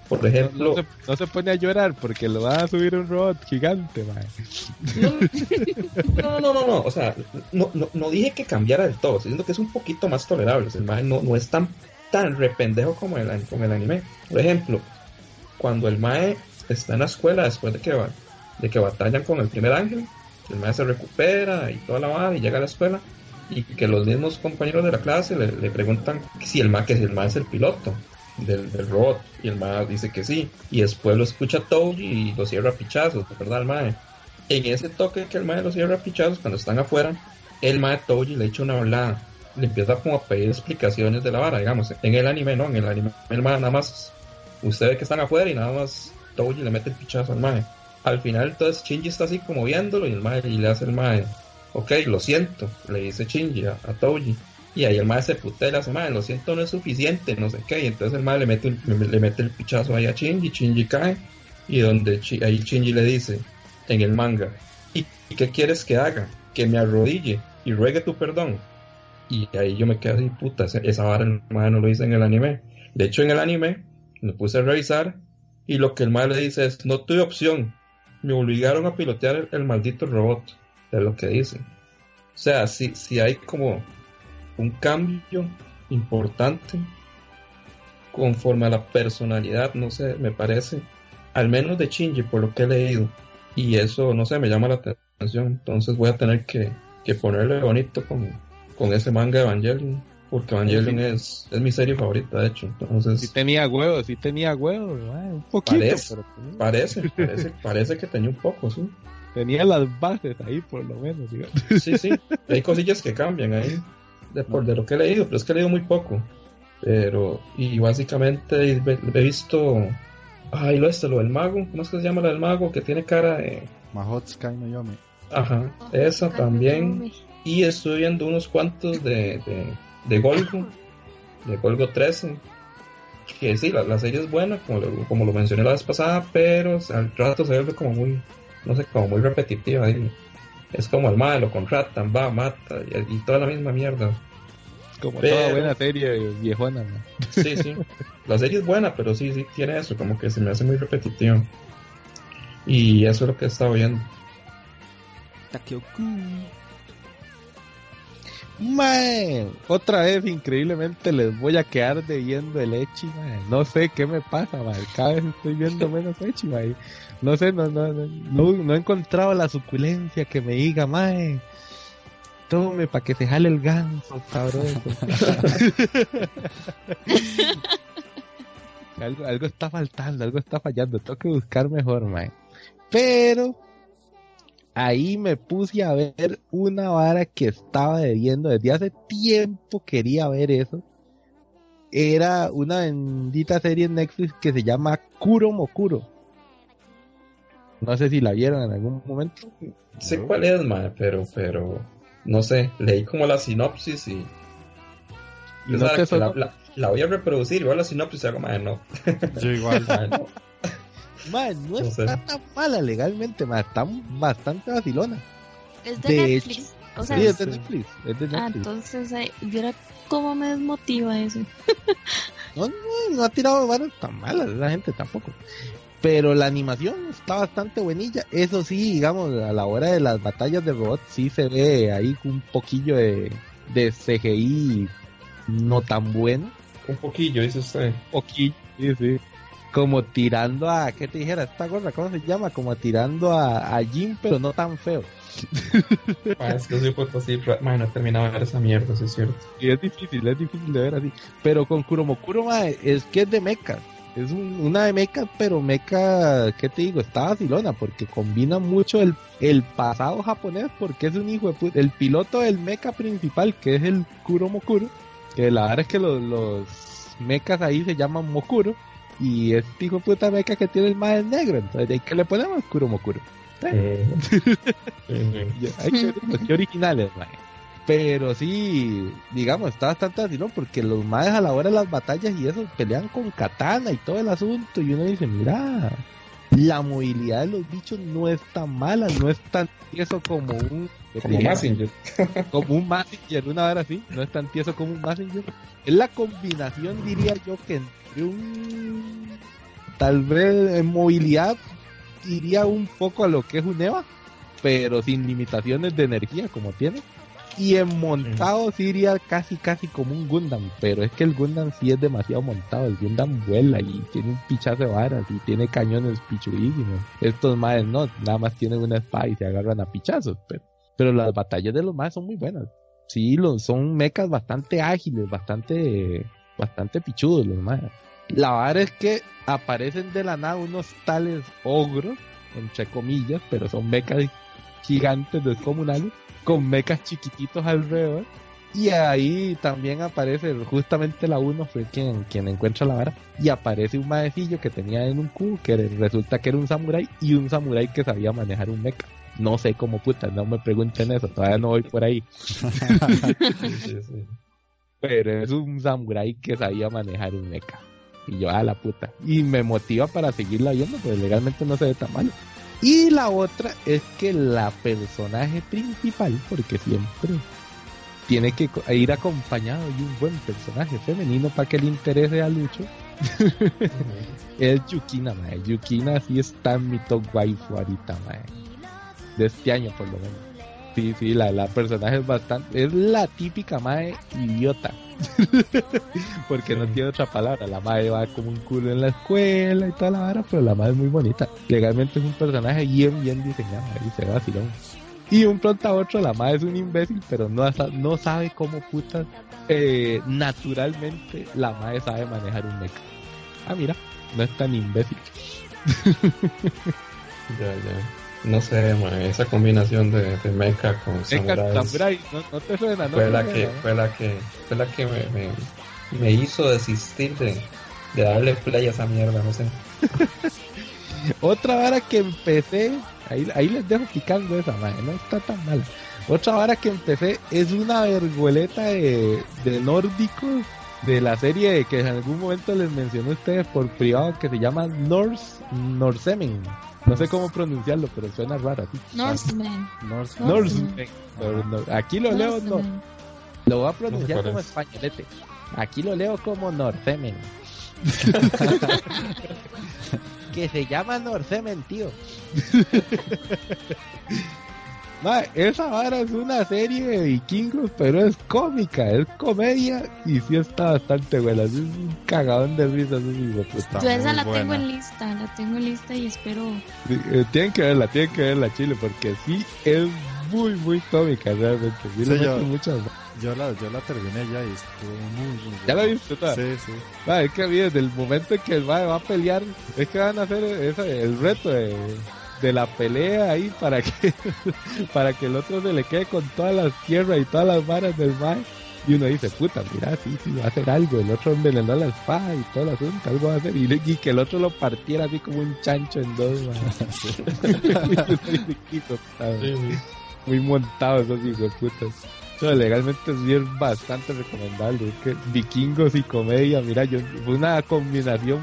Por ejemplo... No, se, pone a llorar porque lo va a subir un robot gigante, mae. No, no, no, no, o sea, no, no, dije que cambiara del todo, estoy diciendo que es un poquito más tolerable, el mae no, no es tan, tan rependejo como el, como el anime. Por ejemplo, cuando el mae está en la escuela después de que, de que batallan con el primer ángel, el mae se recupera y toda la va y llega a la escuela y que los mismos compañeros de la clase le, preguntan si el mae que el mae es el piloto del, robot y el mae dice que sí y después lo escucha Toji y lo cierra a pichazos, ¿verdad el mae? En ese toque que el mae lo cierra a pichazos cuando están afuera, el mae Toji le echa una hablada, le empieza como a pedir explicaciones de la vara, digamos, en el anime no, en el anime el mae nada más usted ve que están afuera y nada más Toji le mete el pichazo al mae. Al final entonces Shinji está así como viéndolo y el mae y le hace el mae ok, lo siento, le dice Shinji a, a Toji. Y ahí el mae se putea y le hace, mae, lo siento, no es suficiente, no sé qué. Y entonces el mae le mete, le, mete el pichazo ahí a Shinji, Shinji cae. Y donde ahí Shinji le dice, en el manga, ¿y, qué quieres que haga? Que me arrodille y ruegue tu perdón. Y ahí yo me quedo así, puta, esa vara el mae no lo dice en el anime. De hecho, en el anime, me puse a revisar y lo que el mae le dice es, no tuve opción, me obligaron a pilotear el maldito robot de lo que dicen. O sea, si, si hay como un cambio importante conforme a la personalidad, no sé, me parece, al menos de Shinji por lo que he leído. Y eso, no sé, me llama la atención. Entonces voy a tener que, que ponerle bonito con, con ese manga de Evangelion. Porque Evangelion es, es mi serie favorita, de hecho. Entonces, sí tenía huevos, sí tenía huevos, un poquito. Parece, parece, parece, parece que tenía un poco, sí tenía las bases ahí por lo menos. Sí, sí, hay cosillas que cambian ahí, de, por de lo que he leído, pero es que he leído muy poco. Pero, y básicamente he, visto, ay, lo este, lo del mago, ¿cómo es que se llama lo del mago? Que tiene cara de... Mahotsukai no Yomi. Ajá, esa también. Y estoy viendo unos cuantos de, de, de Golgo, de Golgo 13. Que sí, la, la serie es buena, como lo, como lo mencioné la vez pasada, pero al rato se ve como muy, no sé, como muy repetitiva. ahí Es como el malo, lo contratan, va, mata, y, toda la misma mierda. Como toda buena serie viejona, Sí, sí. La serie es buena, pero sí, sí tiene eso, como que se me hace muy repetitivo. Y eso es lo que he estado viendo. Takioku. Man, otra vez increíblemente les voy a quedar viendo el Echi, No sé qué me pasa, man. Cada vez estoy viendo menos Echi, man. No sé, no, no, no, no he encontrado la suculencia que me diga, mae. Tome para que se jale el ganso, cabrón. algo, algo está faltando, algo está fallando. Tengo que buscar mejor, mae. Pero ahí me puse a ver una vara que estaba debiendo desde hace tiempo quería ver eso. Era una bendita serie en Netflix que se llama Kuro Mokuro. No sé si la vieron en algún momento. Sé cuál es ma, pero pero no sé leí como la sinopsis y, la, voy a reproducir igual la sinopsis hago más no yo igual no. Man, no, está tan mala legalmente, man, está bastante vacilona. Es de, Netflix. O sea, sí, es de Netflix. Es de ah, Netflix. Ah, entonces, eh, era cómo me desmotiva eso. no, no, no ha tirado manos tan malas la gente tampoco. Pero la animación está bastante buenilla. Eso sí, digamos, a la hora de las batallas de robots, sí se ve ahí un poquillo de, de CGI no tan bueno. Un poquillo, dice usted. Un poquillo, sí, sí como tirando a, ¿qué te dijera? Esta gorra, ¿cómo se llama? Como tirando a, a Jim, pero no tan feo. ah, es que soy puesto así, no he terminado de ver esa mierda, sí es cierto. Y es difícil, es difícil de ver así. Pero con Kuromokuro, es que es de mecha. Es una de mecha, pero mecha, ¿qué te digo? Está vacilona, porque combina mucho el, el pasado japonés, porque es un hijo de puta. El piloto del mecha principal, que es el Kuromokuro, que la verdad es que los, los mechas ahí se llaman Mokuro y es hijo puta meca que tiene el más negro. Entonces, ¿de qué le ponemos? Kuromokuro. ¿Eh? Hay que originales, man. Pero sí, digamos, está bastante así, ¿no? Porque los más a la hora de las batallas y eso pelean con katana y todo el asunto. Y uno dice, mira, la movilidad de los bichos no es tan mala, no es tan tieso como un como Messenger. como un Messenger, una hora así, no es tan tieso como un Messenger. Es la combinación, diría yo, que tal vez en movilidad iría un poco a lo que es un EVA, pero sin limitaciones de energía como tiene. Y en montado sí iría casi casi como un Gundam, pero es que el Gundam sí es demasiado montado, el Gundam vuela y tiene un pichazo de varas y tiene cañones pichudísimos. Estos maes no, nada más tienen una espada y se agarran a pichazos, pero, pero las batallas de los maes son muy buenas. Sí, son mechas bastante ágiles, bastante, bastante pichudos los maes. La vara es que aparecen de la nada unos tales ogros, entre comillas, pero son mechas gigantes descomunales con mechas chiquititos alrededor. Y ahí también aparece, justamente la 1 fue quien, quien encuentra la vara. Y aparece un maecillo que tenía en un cubo, que resulta que era un samurái, y un samurái que sabía manejar un mecha. No sé cómo puta, no me pregunten eso, todavía no voy por ahí. Pero es un samurái que sabía manejar un mecha. Y yo, a la puta. Y me motiva para seguirla viendo, pues legalmente no se ve tan malo. Y la otra es que la personaje principal, porque siempre tiene que ir acompañado de un buen personaje femenino para que le interese a Lucho, es Yukina, mae. Yukina sí está en mi top waifu ahorita, mae. De este año, por lo menos. Sí, sí, la, la personaje es bastante. Es la típica mae idiota. Porque no tiene otra palabra. La madre va como un culo en la escuela y toda la vara, pero la madre es muy bonita. Legalmente es un personaje bien, bien diseñado. Ahí se va Y un pronto a otro, la madre es un imbécil, pero no, no sabe cómo putas eh, naturalmente la madre sabe manejar un mecha. Ah, mira, no es tan imbécil. ya, ya. No sé, esa combinación de, de mecha con samurai. No, te suena, no fue, la que, fue la que fue la que me, me, hizo desistir de, de, darle play a esa mierda, no sé. Otra vara que empecé, ahí, ahí les dejo picando esa, madre, no está tan mal. Otra vara que empecé es una vergüeleta de, de nórdicos de la serie que en algún momento les mencioné a ustedes por privado que se llama Norse Norsemen. No sé cómo pronunciarlo, pero suena raro. Norsemen. Norsemen. Aquí lo leo, no. Lo voy a pronunciar como españolete. Aquí lo leo como Norsemen. que se llama Norsemen, tío. esa vara es una serie de vikingos, pero es cómica, es comedia y sí está bastante buena. Es un cagadón de risas. Yo esa la tengo en lista, la tengo en lista y espero. Eh, tienen que verla, tienen que verla, Chile, porque sí es muy, muy cómica realmente. Sí, yo, muchas... yo, la, yo la terminé ya y estuvo muy, muy ¿Ya la viste? Sí, sí. es que desde el momento en que el va a pelear, es que van a hacer el reto de de la pelea ahí para que para que el otro se le quede con todas las tierras y todas las varas del mar. Y uno dice puta mira sí sí va a hacer algo el otro envenenó la espada y todo el asunto algo va a hacer y, que el otro lo partiera así como un chancho en dos muy montado esos hijos putas. Legalmente sí es bastante recomendable es que vikingos y comedia mira yo fue una combinación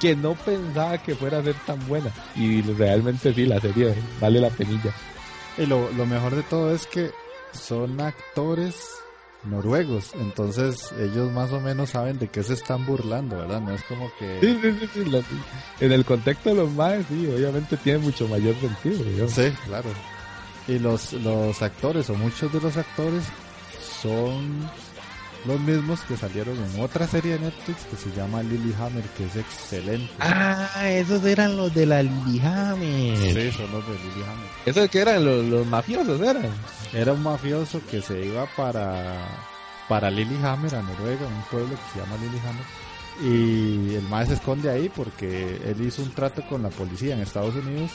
que no pensaba que fuera a ser tan buena. Y realmente sí, la serie vale la penilla. Y lo, mejor de todo es que son actores noruegos, entonces ellos más o menos saben de qué se están burlando, ¿verdad? No es como que... Sí, sí, sí, en el contexto de los más, sí, obviamente tiene mucho mayor sentido. Sí, claro. Y los, los actores, o muchos de los actores, son los mismos que salieron en otra serie de Netflix que se llama Lilyhammer, que es excelente. Ah, esos eran los de la Lilyhammer. Sí, son los de Lilyhammer. ¿Esos que eran los, mafiosos eran? Era un mafioso que se iba para, para Lilyhammer, a Noruega, un pueblo que se llama Lilyhammer. Y el maestro se esconde ahí porque él hizo un trato con la policía en Estados Unidos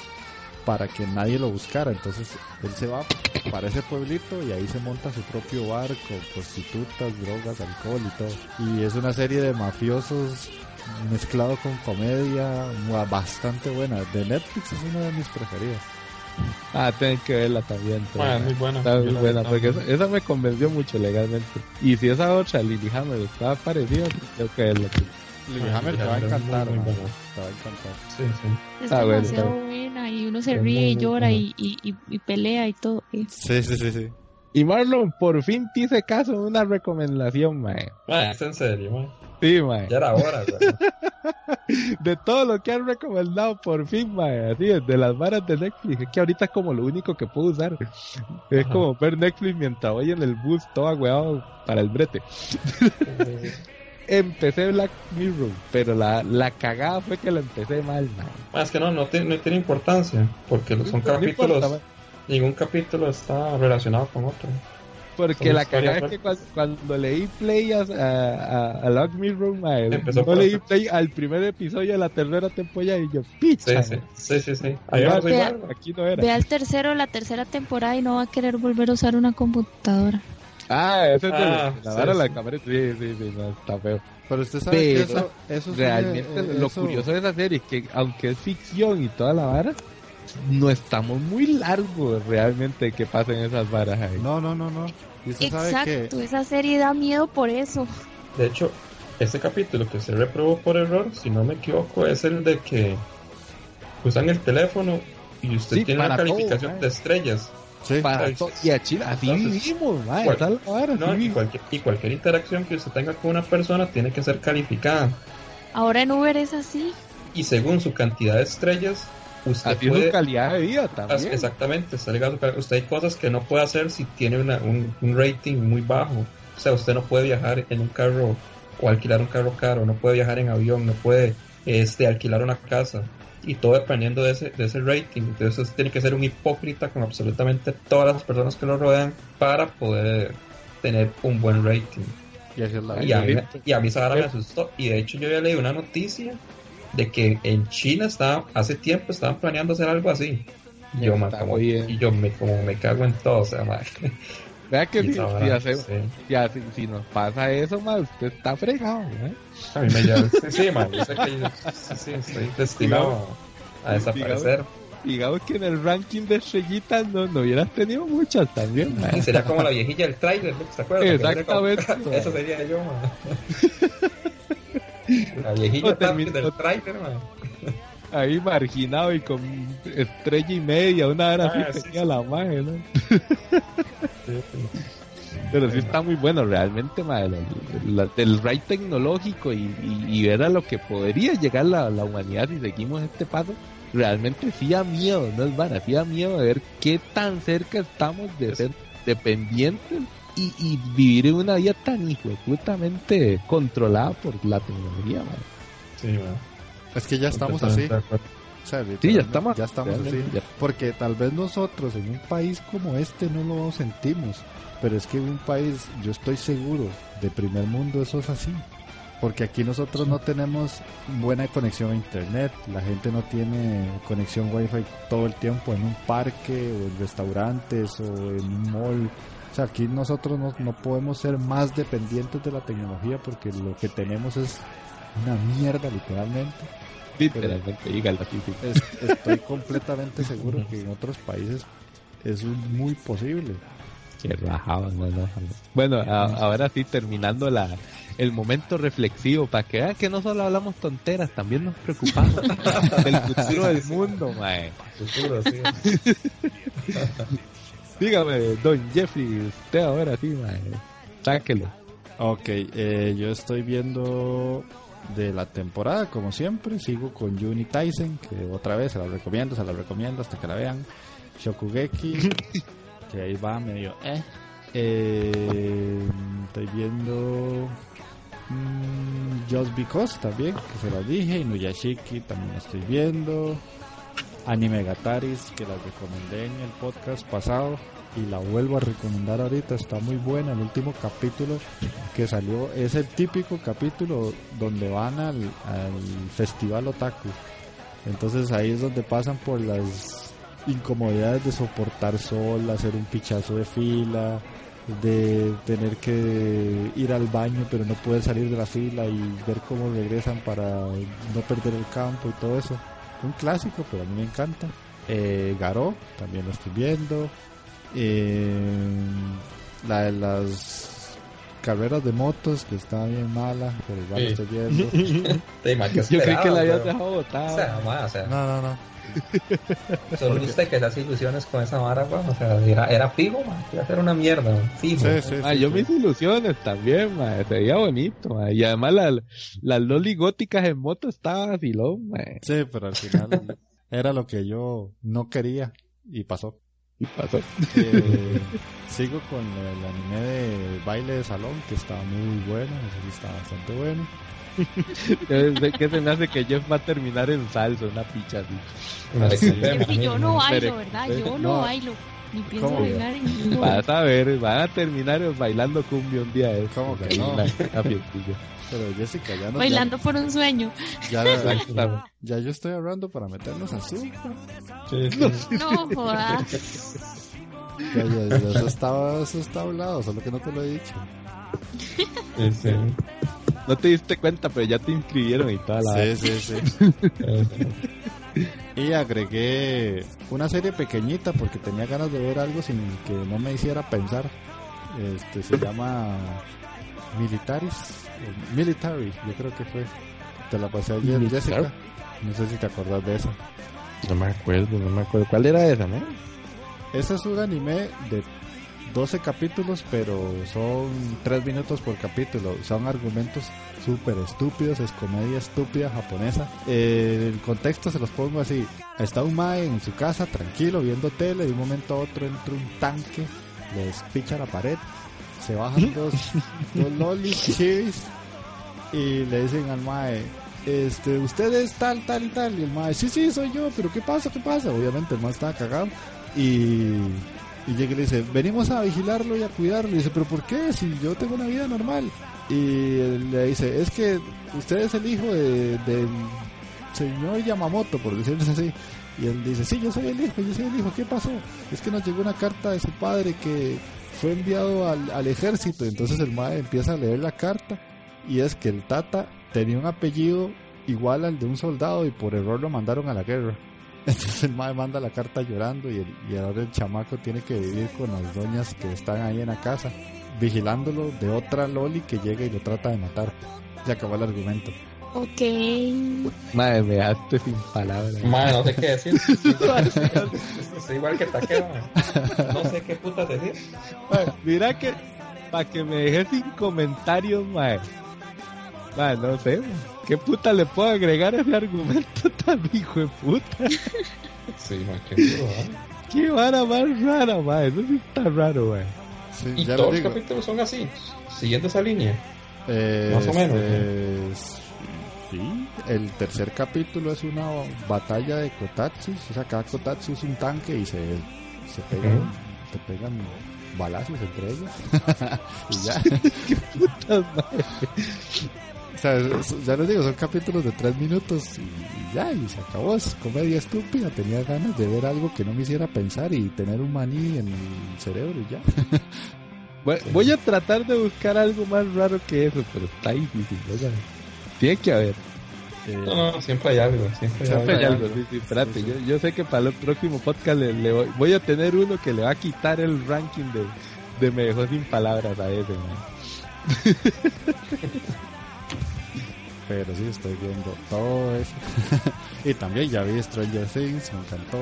para que nadie lo buscara. Entonces él se va para ese pueblito y ahí se monta su propio barco, prostitutas, drogas, alcohol y todo. Y es una serie de mafiosos mezclado con comedia bastante buena. De Netflix es una de mis preferidas. Ah, tienen que verla también. Ah, muy buena. Está muy buena, porque esa, me convenció mucho legalmente. Y si esa otra, Lily Hammer, estaba parecida, tengo que verla. Hammer te va a encantar, te va a encantar. Sí, sí. Es ah, demasiado y uno se ríe y llora y, y, y, pelea y todo. Sí, sí, sí, sí. Y Marlon, por fin te hice caso en una recomendación, mae. Es en serio, mae. Sí, mae. Ya era hora, De todo lo que han recomendado, por fin, mae. Así, de las varas de Netflix. Es que ahorita es como lo único que puedo usar. Es como ver Netflix mientras voy en el bus todo agüeado para el brete. Empecé Black Mirror, pero la, la cagada fue que la empecé mal, man. Ah, es que no, no tiene, no tiene importancia, porque son capítulos, ningún capítulo está relacionado con otro. Porque la cagada es que cuando, leí play a, a, a Mirror, man, no leí play al primer episodio de la tercera temporada y yo, pizza. Sí, sí, sí, sí. Aquí no era. Ve al tercero, la tercera temporada y no va a querer volver a usar una computadora. Ah, ese es ah, la vara la cámara. Sí, sí, sí, no, está feo. Pero usted sabe que eso, eso realmente lo curioso de esa serie es que aunque es ficción y toda la vara, no estamos muy largos realmente que pasen esas varas ahí. No, no, no, no. Exacto, esa serie da miedo por eso. De hecho, ese capítulo que se reprobó por error, si no me equivoco, es el de que usan el teléfono y usted tiene una calificación de estrellas y a Chile, así vivimos, y, cualquier, interacción que usted tenga con una persona tiene que ser calificada. Ahora en Uber es así. Y según su cantidad de estrellas, usted puede... calidad de vida también. Exactamente, usted hay cosas que no puede hacer si tiene un, un rating muy bajo. O sea, usted no puede viajar en un carro o alquilar un carro caro, no puede viajar en avión, no puede este, alquilar una casa y todo dependiendo de ese, de ese rating. Entonces tiene que ser un hipócrita con absolutamente todas las personas que lo rodean para poder tener un buen rating. Y, a, mí, y a mí esa me asustó. Y de hecho yo ya leí una noticia de que en China estaba, hace tiempo estaban planeando hacer algo así. Y yo, como, y yo me, como me cago en todo, o sea, Vea que si, si, nos pasa eso, más usted está fregado, ¿eh? A mí me llama. Sí, sí, man, yo sé que sí, sí, estoy destinado a desaparecer. Digamos, que en el ranking de estrellitas no, no hubieras tenido muchas también. Sería como la viejilla del trailer, ¿te acuerdas? Exactamente. Eso sería yo, man. La viejilla del trailer, man ahí marginado y con estrella y media, una hora ah, así tenía la magia, ¿no? Pero sí está muy bueno realmente, madre, el ride tecnológico y, ver a lo que podría llegar la, la humanidad si seguimos este paso, realmente sí da miedo, no es vara, sí da miedo de ver qué tan cerca estamos de ser dependientes y, y vivir en una vida tan justamente controlada por la tecnología, madre. Sí, madre. Es que ya estamos así. sí, ya estamos. Ya estamos así. Porque tal vez nosotros en un país como este no lo sentimos. Pero es que en un país, yo estoy seguro, de primer mundo eso es así. Porque aquí nosotros no tenemos buena conexión a internet, la gente no tiene conexión wifi todo el tiempo en un parque o en restaurantes o en un mall. O sea, aquí nosotros no, no podemos ser más dependientes de la tecnología porque lo que tenemos es una mierda literalmente estoy completamente seguro que en otros países es muy posible. Qué Bueno, ahora sí, terminando la, el momento reflexivo, para que vean que no solo hablamos tonteras, también nos preocupamos del futuro del mundo, mae. Dígame, don Jeffrey, usted ahora sí, mae. Sáquelo. Ok, eh, yo estoy viendo de la temporada, como siempre. Sigo con Juni Tyson, que otra vez se la recomiendo, se la recomiendo hasta que la vean. Shokugeki, que ahí va medio eh. eh estoy viendo mm, Just Because también, que se lo dije. Inuyashiki también estoy viendo. Anime Gataris, que la recomendé en el podcast pasado y la vuelvo a recomendar ahorita, está muy buena. El último capítulo que salió es el típico capítulo donde van al, festival otaku. Entonces ahí es donde pasan por las incomodidades de soportar sol, hacer un pichazo de fila, de tener que ir al baño pero no pueden salir de la fila y ver cómo regresan para no perder el campo y todo eso. Un clásico, pero a mí me encanta. Eh, Garó, también lo estoy viendo. Eh, la de las carreras de motos, que está bien mala, pero igual estoy viendo. Yo creí que la habías dejado botada. O sea, o sea, No, no, no. solo usted que esas ilusiones con esa vara, weón. O sea, era, era fijo, man. Iba a ser una mierda, man. Fijo. Sí, sí, Ah, sí, yo sí. mis ilusiones también, ma. Se veía bonito, ma. Y además la- las loli góticas en moto estaban vacilón, ma. Sí, pero al final era lo que yo no quería y pasó. Y pasó. Eh, sigo con el anime de baile de salón, que está muy bueno, eso sí está bastante bueno. Es que se me hace que Jeff va a terminar en salsa, una picha así. Una Sí. de Sí, yo no bailo, ¿verdad? Yo no, No. bailo. Ni pienso ¿Cómo? bailar en ningún Vas a ver, van a terminar bailando cumbia un día de estos, ¿Cómo que no? la fiestilla. Pero Jessica, ya no. Bailando por un sueño. Ya, ya, ya yo estoy hablando para meternos. Sí, sí. No jodas. Ya, ya, ya, eso, estaba, eso está hablado, solo que no te lo he dicho. Sí, sí. No te diste cuenta, pero ya te inscribieron y toda la... Sí, sí, sí. Y agregué una serie pequeñita porque tenía ganas de ver algo sin que no me hiciera pensar. Este se llama Militaris. Military, yo creo que fue. Te la pasé ayer. Jessica. No sé si te acordás de esa. No me acuerdo, no me acuerdo. ¿Cuál era esa, no? Ese es un anime de 12 capítulos, pero son 3 minutos por capítulo. Son argumentos súper estúpidos, es comedia estúpida japonesa. Eh, el contexto se los pongo así. Está un mae en su casa, tranquilo, viendo tele, de un momento a otro entra un tanque, les picha la pared, se bajan dos, dos lolis, chivis, y le dicen al mae, este, usted es tal, tal y tal, y el mae, sí, sí, soy yo, pero ¿qué pasa, qué pasa? Obviamente el mae estaba cagado, y, y llega y le dice, venimos a vigilarlo y a cuidarlo, y dice, pero ¿por qué? Si yo tengo una vida normal. Y le dice, es que usted es el hijo de, del señor Yamamoto, por decirlo así. Y él dice, sí, yo soy el hijo, yo soy el hijo, ¿qué pasó? Es que nos llegó una carta de su padre que fue enviado al, al ejército. Entonces el mae empieza a leer la carta y es que el tata tenía un apellido igual al de un soldado y por error lo mandaron a la guerra. Entonces el mae manda la carta llorando y, el- y ahora el chamaco tiene que vivir con las doñas que están ahí en la casa, vigilándolo de otra Loli que llega y lo trata de matar. Se acabó el argumento. Ok. Madre, me dejaste sin palabras. Ma, no sé qué decir. Estoy igual que Taquero, ma. No sé qué putas decir. Mira que, para que me dejes sin comentarios, mae. Mae, no sé. ¿Qué puta le puedo agregar a ese argumento tan hijo de puta? Sí, ma, qué duro, ¿eh? Qué vara más rara, mae. Eso sí está raro. Sí, Y ya todos lo los capítulos son así, siguiendo esa línea. Eh, Más o menos, este, Sí, el tercer capítulo es una batalla de kotatsus. O sea, cada kotatsu es un tanque y se, se pegan, se pegan balazos entre ellos. y ya. Putas, mae. O sea, ya les digo, son capítulos de tres minutos y, y ya, y se acabó. Es comedia estúpida. Tenía ganas de ver algo que no me hiciera pensar y tener un maní en el cerebro y ya. Voy, voy a tratar de buscar algo más raro que eso, pero está difícil, sea, Tiene que haber. Eh, No, no, siempre hay algo, siempre, Siempre hay algo, sí, sí, espérate, Sí, sí. Yo, yo sé que para el próximo podcast le, le voy, voy a tener uno que le va a quitar el ranking de, de me dejó sin palabras a ese, man. Pero sí, estoy viendo todo eso. y también ya vi Stranger Things, me encantó.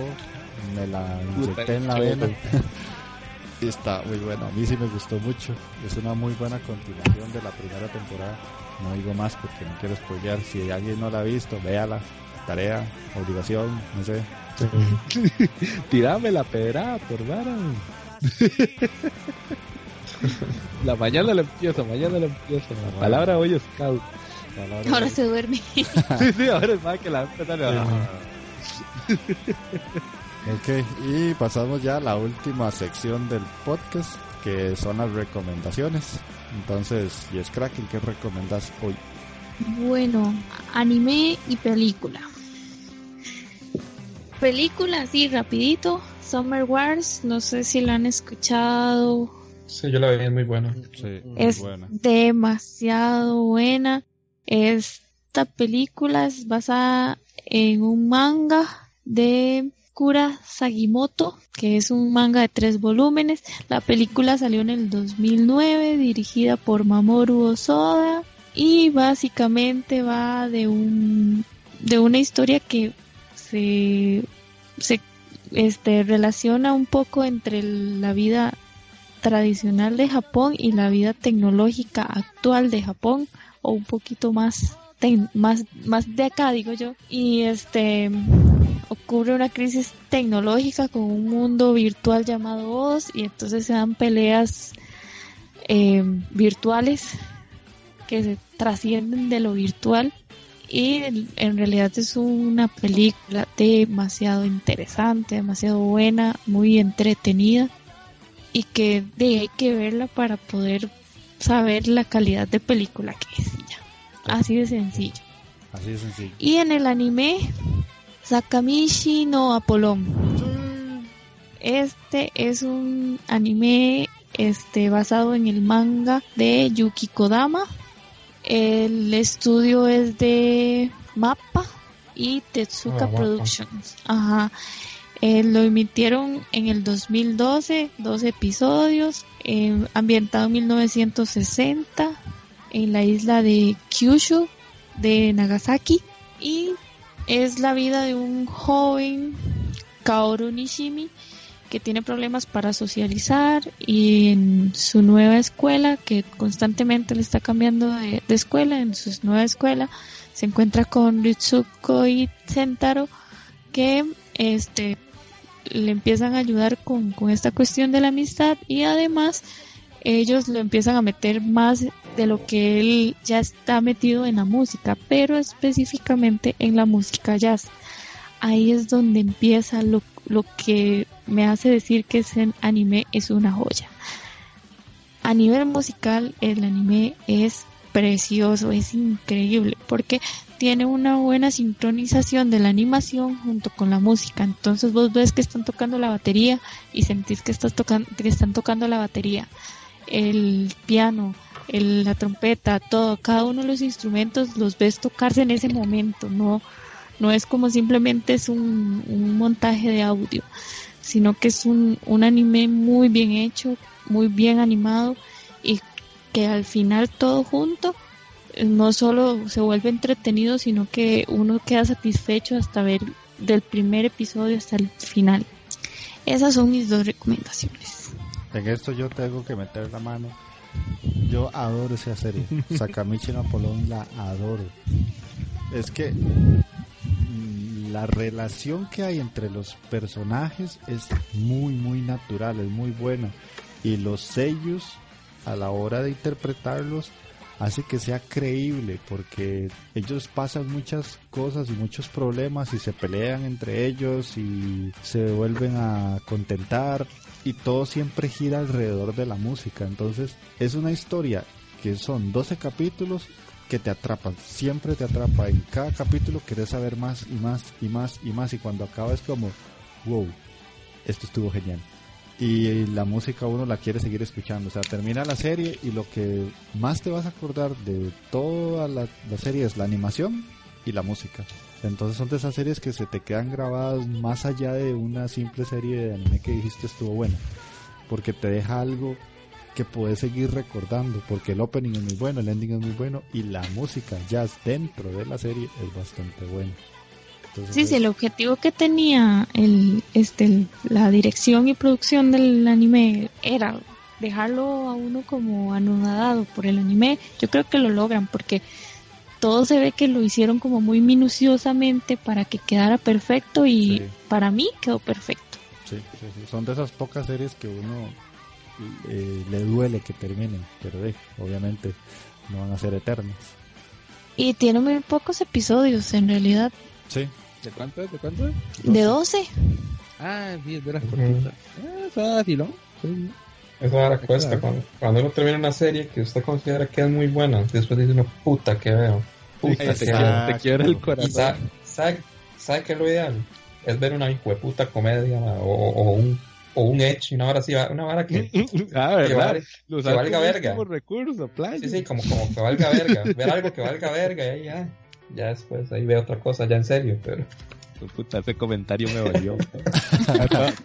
Me la inyecté en la vena. bueno. y está muy buena. A mí sí me gustó mucho. Es una muy buena continuación de la primera temporada. No digo más porque no quiero spoilear. Si alguien no la ha visto, véala. Tarea, obligación, no sé. Tirame la pedrada por vara. la mañana la empiezo, mañana la empiezo. La palabra hoy es. Palabra Ahora se duerme. Sí, sí, ahora es más que la va a empezar Ok, y pasamos ya a la última sección del podcast, que son las recomendaciones. Entonces, Yes Kraken, ¿qué recomendas hoy? Bueno, anime y película. Película, así rapidito. Summer Wars, no sé si la han escuchado. Sí, yo la vi, es muy buena. Sí, Es demasiado buena. Esta película es basada en un manga de Sakura Sagimoto, que es un manga de tres volúmenes. La película salió en el 2009, dirigida por Mamoru Osoda y básicamente va de un de una historia que se, se este, relaciona un poco entre la vida tradicional de Japón y la vida tecnológica actual de Japón o un poquito más más más de acá digo yo y este ocurre una crisis tecnológica con un mundo virtual llamado Oz y entonces se dan peleas eh, virtuales que se trascienden de lo virtual y en realidad es una película demasiado interesante, demasiado buena, muy entretenida y que de, hay que verla para poder saber la calidad de película que es ya. Así de sencillo. Así de sencillo. Y en el anime Sakamishi no Apolón. Este es un anime este basado en el manga de Yuki Kodama el estudio es de Mappa y Tetsuka ah, Productions. Ajá. Eh, lo emitieron en el 2012, dos episodios, eh, ambientado en 1960 en la isla de Kyushu de Nagasaki y es la vida de un joven Kaoru Nishimi que tiene problemas para socializar y en su nueva escuela, que constantemente le está cambiando de, escuela, en su nueva escuela se encuentra con Ritsuko y Sentaro que este le empiezan a ayudar con, con esta cuestión de la amistad y además ellos lo empiezan a meter más de lo que él ya está metido en la música, pero específicamente en la música jazz. Ahí es donde empieza lo, lo que me hace decir que ese anime es una joya. A nivel musical, el anime es precioso, es increíble, porque tiene una buena sincronización de la animación junto con la música. Entonces vos ves que están tocando la batería y sentís que, estás tocando, que están tocando la batería, el piano, la trompeta, todo, cada uno de los instrumentos los ves tocarse en ese momento, no, no es como simplemente es un, un montaje de audio sino que es un, un anime muy bien hecho, muy bien animado y que al final todo junto eh, no solo se vuelve entretenido, sino que uno queda satisfecho hasta ver del primer episodio hasta el final. Esas son mis dos recomendaciones. En esto yo tengo que meter la mano. Yo adoro esa serie. Sakamichi Napolón la adoro. Es que la relación que hay entre los personajes es muy muy natural, es muy buena y los sellos a la hora de interpretarlos hace que sea creíble porque ellos pasan muchas cosas y muchos problemas y se pelean entre ellos y se vuelven a contentar y todo siempre gira alrededor de la música entonces es una historia que son 12 capítulos que te atrapan, siempre te atrapa. En cada capítulo querés saber más y más y más y más y cuando acaba es como, wow, esto estuvo genial. Y la música uno la quiere seguir escuchando. O sea, termina la serie y lo que más te vas a acordar de toda la, serie es la animación y la música. Entonces son de esas series que se te quedan grabadas más allá de una simple serie de anime que dijiste estuvo buena. Porque te deja algo que puedes seguir recordando porque el opening es muy bueno, el ending es muy bueno y la música jazz dentro de la serie es bastante buena. Sí, sí, el objetivo que tenía el, este, la dirección y producción del anime era dejarlo a uno como anonadado por el anime. Yo creo que lo logran porque todo se ve que lo hicieron como muy minuciosamente para que quedara perfecto y para mí quedó perfecto. sí, sí, son de esas pocas series que uno eh, le duele que terminen, pero eh, obviamente no van a ser eternos. Y tiene muy pocos episodios en realidad. Sí. ¿De cuánto es? ¿De cuánto es? De 12. Ah, sí, es de las cortitas. Ah, fácil, ¿no? Eso ahora cuesta. Cuando, cuando, uno termina una serie que usted considera que es muy buena, después dice, no, puta que veo. Puta que veo. Te quiebra el corazón. sabe, sabe, que lo ideal? Es ver una hijo de puta comedia o, un o un Edge, una hora así, una hora que, ah, ¿verdad? que, valga verga. Como recurso, Sí, sí, como, como que valga verga. Ver algo que valga verga y ahí ya, ya después ahí veo otra cosa, ya en serio, pero Puta, ese comentario me dolió.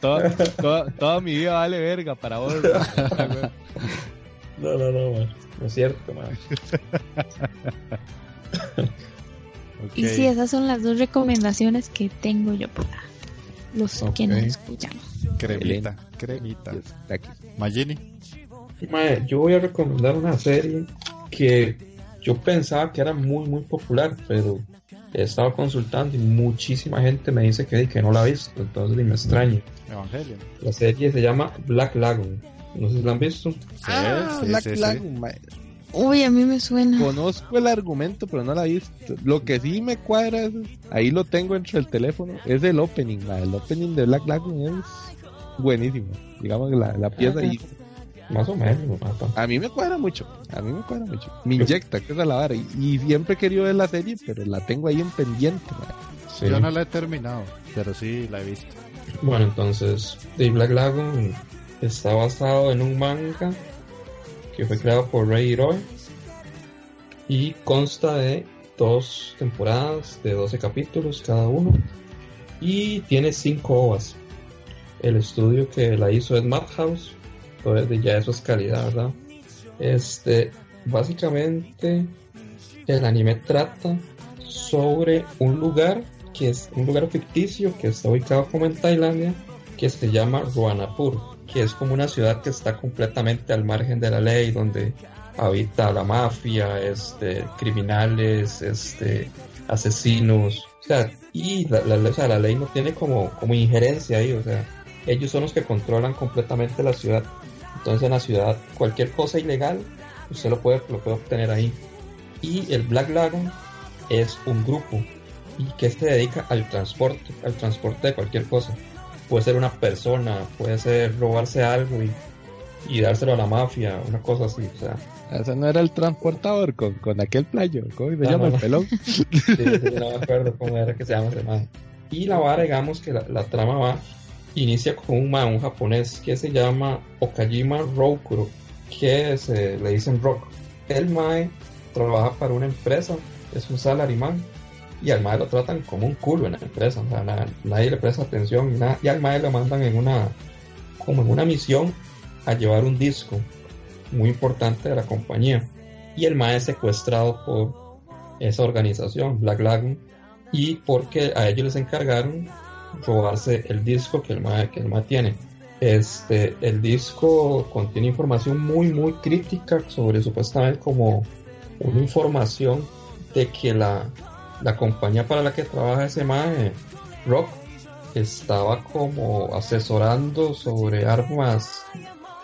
toda mi vida vale verga para vos. no, no, no, man. No es cierto, man. Y sí, esas son las dos recomendaciones que tengo yo para los que nos escuchan. Cremita, cremita. Magini. Yo voy a recomendar una serie que yo pensaba que era muy, muy popular, pero he estado consultando y muchísima gente me dice que, que no la ha visto, entonces me extraña. Evangelio. La serie se llama Black Lagoon. No sé si la han visto. Sí, ah, Black Lagoon. Uy, a mí me suena. Conozco el argumento, pero no la he visto. Lo que sí me cuadra, es, ahí lo tengo entre el teléfono, es el opening. El opening de Black Lagoon es buenísimo. Digamos que la, la pieza ahí. Más o menos. A mí me cuadra mucho. A mí me cuadra mucho. Me inyecta, que es la vara. Y, siempre he querido ver la serie, pero la tengo ahí en pendiente. Yo no la he terminado, pero sí la he visto. Bueno, entonces, The Black Lagoon está basado en un manga que fue creado por Ray Hiroe y consta de dos temporadas de 12 capítulos cada uno y tiene 5 ovas. El estudio que la hizo es Madhouse, entonces ya eso es calidad, ¿verdad? Este, básicamente el anime trata sobre un lugar que es un lugar ficticio que está ubicado como en Tailandia que se llama Ruanapur que es como una ciudad que está completamente al margen de la ley, donde habita la mafia, este, criminales, este, asesinos, o sea, y la, la, ley no tiene como, como injerencia ahí, o sea, ellos son los que controlan completamente la ciudad. Entonces en la ciudad cualquier cosa ilegal usted lo puede, lo puede obtener ahí. Y el Black Lagoon es un grupo y que se dedica al transporte, al transporte de cualquier cosa puede ser una persona, puede ser robarse algo y, y dárselo a la mafia, una cosa así, o sea. Ese no era el transportador con, con aquel playo, ¿cómo se llama el pelón? sí, no me acuerdo cómo era que se llama ese man. Y la vara, digamos que la, la trama va, inicia con un man, japonés que se llama Okajima Rokuro, que se le dicen Rock. El mae trabaja para una empresa, es un salaryman y al mae lo tratan como un culo en la empresa, o sea, nadie le presta atención y, nada, y al mae lo mandan en una, como en una misión a llevar un disco muy importante de la compañía y el mae es secuestrado por esa organización, Black Lagoon, y porque a ellos les encargaron robarse el disco que el mae, que el mae tiene. Este, el disco contiene información muy muy crítica sobre supuestamente como una información de que la, la compañía para la que trabaja ese mae, Rock, estaba como asesorando sobre armas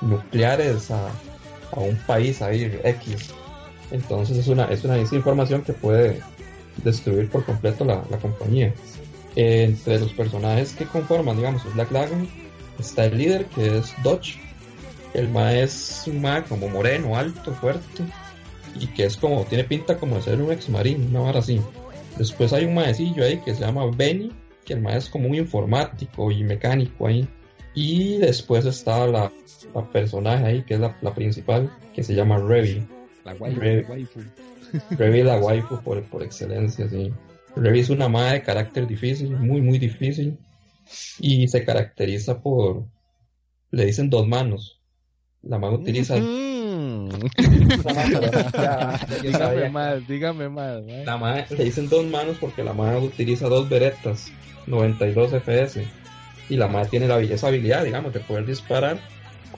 nucleares a, un país ahí X. Entonces es una, es una información que puede destruir por completo la, compañía. Entre los personajes que conforman, digamos, Black Lagoon, está el líder que es Dodge. El mae es un mae como moreno, alto, fuerte, y que es como, tiene pinta como de ser un ex marín, una vara así. Después hay un maecillo ahí que se llama Benny, que el maestro es como un informático y mecánico ahí. Y después está la, personaje ahí, que es la, principal, que se llama Revi. La waifu. Revi la waifu por, por excelencia, sí. Revi es una madre de carácter difícil, muy, muy difícil. Y se caracteriza por, le dicen dos manos. La mano utiliza... dígame más, dígame más. La madre, le dicen dos manos porque la madre utiliza dos beretas 92 FPS y la madre tiene la esa habilidad, digamos, de poder disparar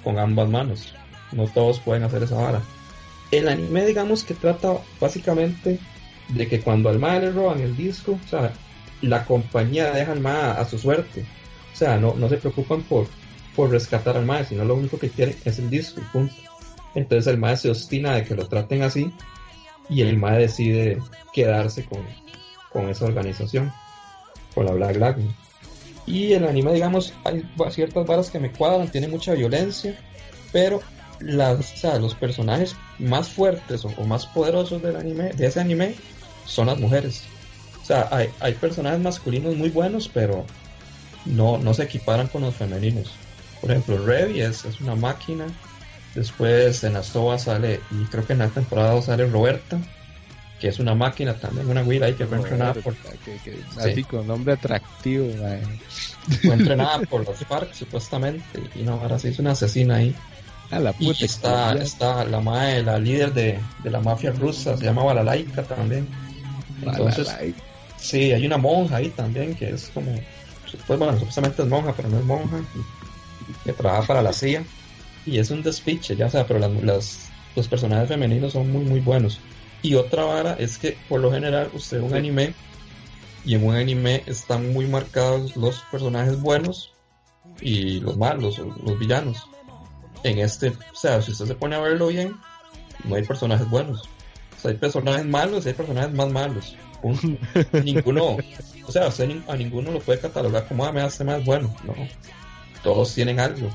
con ambas manos. No todos pueden hacer esa vara. El anime, digamos, que trata básicamente de que cuando al madre le roban el disco, o sea, la compañía deja al madre a su suerte. O sea, no, no se preocupan por, por rescatar al madre, sino lo único que quieren es el disco punto. Entonces el mae se obstina de que lo traten así y el mae decide quedarse con, con esa organización, con la Black Lagoon. Y el anime, digamos, hay ciertas varas que me cuadran, tiene mucha violencia, pero las, los personajes más fuertes o, más poderosos del anime, de ese anime son las mujeres. O sea, hay, hay personajes masculinos muy buenos, pero no, no se equiparan con los femeninos. Por ejemplo, Revi es, es una máquina, Después en Astoba sale, y creo que en la temporada sale Roberta, que es una máquina también, una Wii ahí que fue entrenada por... así con nombre atractivo, Fue entrenada por los FARC supuestamente y no, ahora sí es una asesina ahí. La puta y está, está la madre, la líder de, de, la mafia rusa, se llama Balalaika también. Entonces, sí, hay una monja ahí también que es como, pues bueno, supuestamente es monja, pero no es monja, que trabaja para la CIA y es un despiche, ya sea, pero las, los personajes femeninos son muy, muy buenos. Y otra vara es que por lo general usted ve un anime y en un anime están muy marcados los personajes buenos y los malos, los villanos. En este, o sea, si usted se pone a verlo bien, no hay personajes buenos. O sea, hay personajes malos y hay personajes más malos. ninguno, o sea, a ninguno lo puede catalogar como, ah, me hace más bueno. No. Todos tienen algo.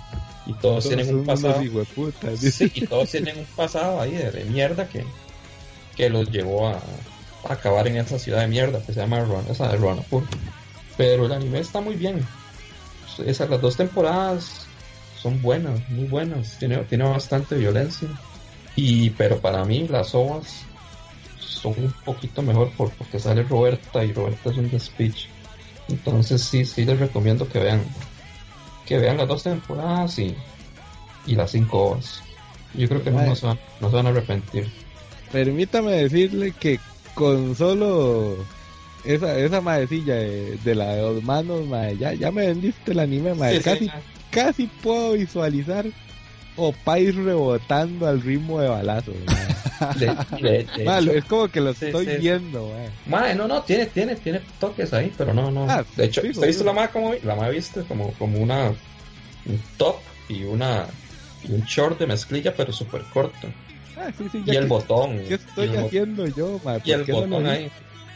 Y todos, tienen un pasado. y todos tienen un pasado ahí de mierda que, que los llevó a, acabar en esa ciudad de mierda que se llama esa de Pero el anime está muy bien. Esas las dos temporadas son buenas, muy buenas. Tiene, tiene bastante violencia. Y pero para mí las ovas son un poquito mejor porque sale Roberta y Roberta es un speech. Entonces sí, sí les recomiendo que vean que vean las dos temporadas y, y las cinco ovas. Yo creo que no, no, se van, no se van a arrepentir permítame decirle que con solo esa, esa maecilla de, la de los manos, ya, ya me vendiste el anime, casi, casi puedo visualizar o país rebotando al ritmo de balazos. es como que lo estoy viendo. no, no, tiene, tiene, tiene toques ahí, pero no, no. Ah, de hecho, ¿usted visto la más como la más viste como, como una un top y una y un short de mezclilla, pero súper corto. Ah, y el botón. ¿Qué estoy haciendo yo, Y el botón ahí.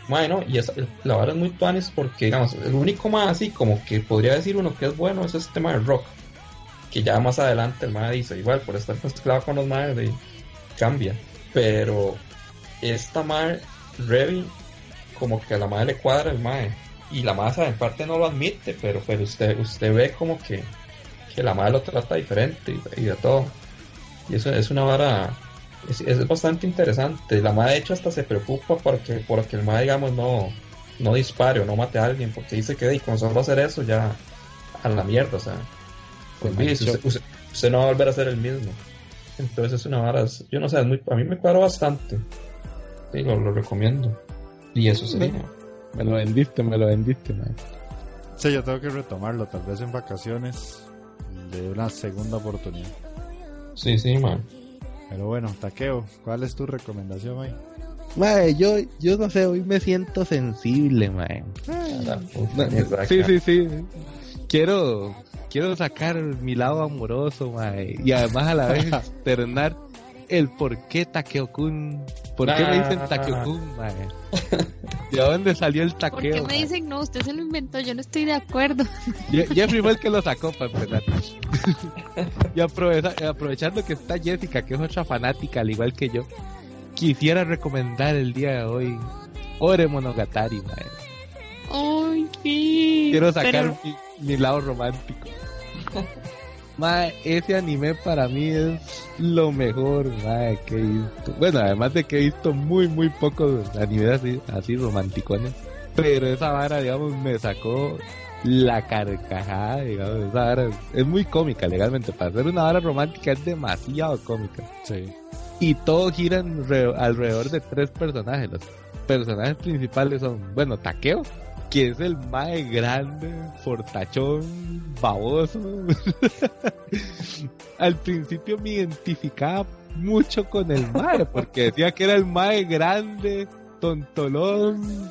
Bueno, y la verdad es muy tuanis porque, digamos, el único más así como que podría decir uno que es bueno es este tema del rock. Que ya más adelante el mae dice, igual, por estar mezclado con los de, cambia. Pero esta mae, Revi, como que a la madre le cuadra el mae. Y la masa en parte no lo admite, pero, pero usted, usted ve como que, que la madre lo trata diferente y, y de todo. Y eso es una vara es, bastante interesante. La madre de hecho hasta se preocupa porque, porque el madre digamos, no, no dispare o no mate a alguien, porque dice que con solo hacer eso ya a la mierda, o sea, usted, no va a volver a ser el mismo. Entonces es una vara, yo no sé, a mí me cuadro bastante. Sí, lo, recomiendo. Y eso sería. Me lo vendiste, me lo vendiste, man. Sí, yo tengo que retomarlo, tal vez en vacaciones, de una segunda oportunidad. Sí, sí, man. Pero bueno, Taqueo, ¿cuál es tu recomendación hoy? Mae, yo, yo no sé, hoy me siento sensible, mae. Sí, sí, sí. Quiero, quiero sacar mi lado amoroso, mae. Y además a la vez externar el por qué Takeo-kun. ¿Por qué me dicen Takeo-kun, ¿De dónde salió el taqueo? ¿Por qué me dicen no? Usted se lo inventó, yo no estoy de acuerdo. Jeffrey fue el que lo sacó para empezar. y aprovechando que está Jessica, que es otra fanática al igual que yo, quisiera recomendar el día de hoy Ore Monogatari, mae. Ay, sí. Quiero sacar mi lado romántico ese anime para mí es lo mejor que he visto. Bueno, además de que he visto muy, muy pocos animes así, así romanticones. Pero esa vara, digamos, me sacó la carcajada, digamos. Esa vara es muy cómica, legalmente. Para ser una vara romántica es demasiado cómica. Sí. Y todo gira alrededor de tres personajes. Los personajes principales son, bueno, Takeo, que es el mae grande, fortachón, baboso. Al principio me identificaba mucho con el mae, porque decía que era el mae grande, tontolón.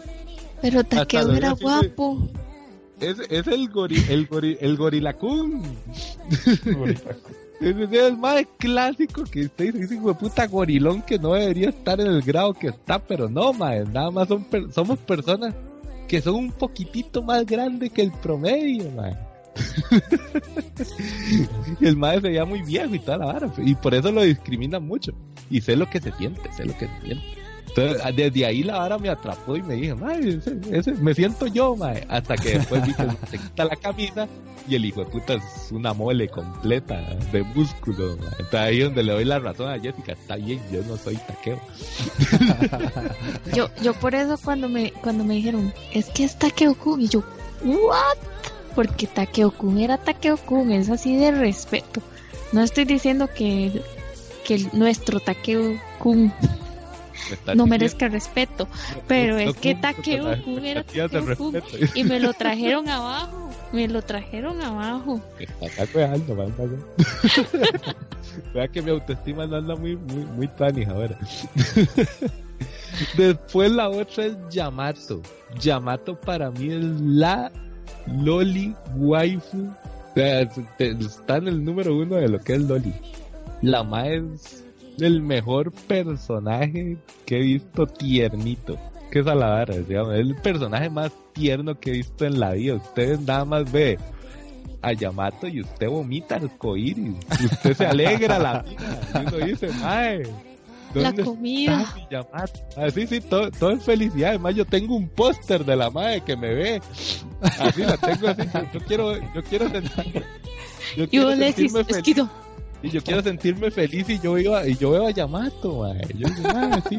Pero Takeo era guapo. Es, es el, gori, el, gori, el gorilacún. es el mae clásico que usted dice, hijo de puta gorilón que no debería estar en el grado que está, pero no, mae, nada más son somos personas que son un poquitito más grandes que el promedio, man. el madre se veía muy viejo y toda la vara, y por eso lo discriminan mucho. Y sé lo que se siente, sé lo que se siente. Entonces, desde ahí la vara me atrapó y me dije, ese, me siento yo, mae. Hasta que después vi que se quita la camisa y el hijo de puta es una mole completa de músculo. Entonces ahí donde le doy la razón a Jessica, está bien, yo no soy taqueo. yo, yo por eso cuando me, cuando me dijeron, es que es taqueo y yo, ¿what? Porque Takeo-kun era Takeo-kun, es así de respeto. No estoy diciendo que, que nuestro Takeo-kun no merezca respeto, pero es que Takeo-kun era y me lo trajeron abajo, me lo trajeron abajo. Está alto, Vea que mi autoestima no anda muy, muy, muy ahora. Después la otra es Yamato. Yamato para mí es la Loli Waifu. está en el número uno de lo que es Loli. La más el mejor personaje que he visto tiernito. Que es a la digamos. Es el personaje más tierno que he visto en la vida. Ustedes nada más ve a Yamato y usted vomita arcoíris. Usted se alegra la vida. Y uno dice, mae la comida. Ah, sí, sí, todo, todo, es felicidad. Además, yo tengo un póster de la madre que me ve. Así la tengo así. Yo quiero, yo quiero sentir, yo quiero sentirme feliz. Y yo quiero sentirme feliz y yo iba, y yo veo a Yamato. Yo digo, ah, sí,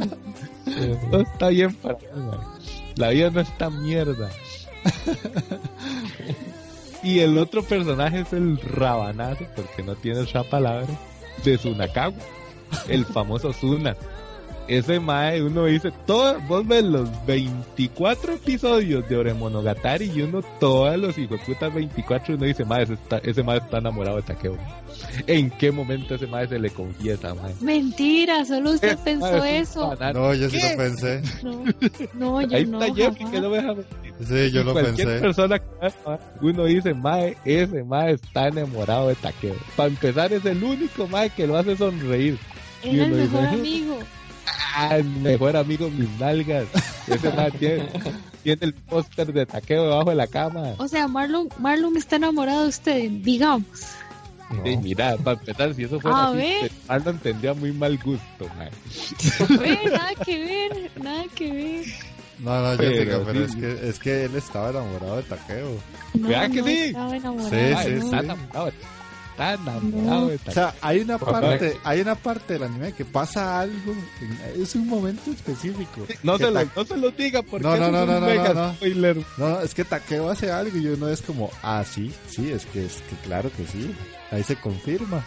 todo está bien para mí, La vida no está mierda. y el otro personaje es el rabanazo, porque no tiene esa palabra, de Sunakawa el famoso Zuna. Ese mae, uno dice, todo, vos ves los 24 episodios de Oremonogatari y uno todos los hijos putas 24, uno dice, mae, ese, está, ese mae está enamorado de Takeo. ¿En qué momento ese mae se le confiesa, mae? Mentira, solo usted pensó eso. No, yo sí lo pensé. No, no yo Ahí no. está Jeffy, que no me deja Sí, yo lo Cualquier pensé. persona que uno dice, mae, ese mae está enamorado de Takeo. Para empezar, es el único mae que lo hace sonreír. Era el mejor amigo. Ah, mejor amigo mis nalgas. Ese man tiene, tiene el póster de taqueo debajo de la cama. O sea, Marlon, Marlon está enamorado de usted, digamos. No. mira, para empezar, si eso fuera A así, ver. Marlon tendría muy mal gusto, man. Nada que ver, nada que ver. No, no, Pero Jessica, pero sí. es que, es que él estaba enamorado de Taqueo. No, ¿Verdad que no sí? estaba enamorado. Sí, sí, está sí. enamorado, está enamorado de O sea, hay una parte, hay una parte del anime que pasa algo, en- es un momento específico. No se, lo, no se lo diga porque No, no, es un mega no, no. spoiler. No, no, es que Takeo hace algo y uno es como, ah, sí, sí, es que, es que claro que sí. Ahí se confirma.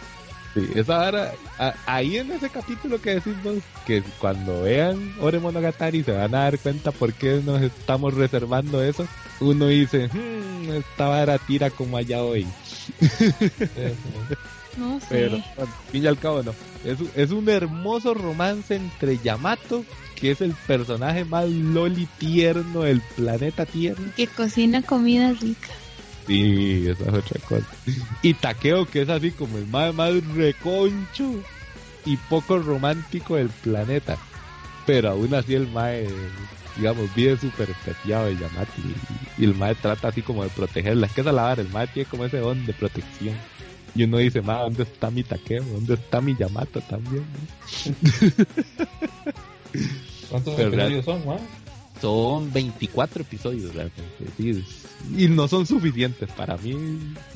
Sí, esa vara, a- ahí en ese capítulo que decís vos, que cuando vean Ore Monogatari se van a dar cuenta por qué nos estamos reservando eso. Uno dice, "Hmm, esta vara tira como allá hoy. No sé. Pero, al fin y al cabo no. Es, un- es un hermoso romance entre Yamato, que es el personaje más loli tierno del planeta Tierra. Que cocina comida rica. Sí, esa es otra cosa. Y Takeo, que es así como el más, más reconcho y poco romántico del planeta. Pero aún así el mae, digamos, vive súper peteado de Yamato y, y el mae trata así como de protegerla. Es que esa es la el mae tiene como ese don de protección. Y uno dice, mae, ¿dónde está mi Takeo? ¿Dónde está mi Yamato también? ¿Cuántos episodios son, man? Son 24 episodios realmente. y no son suficientes para mí.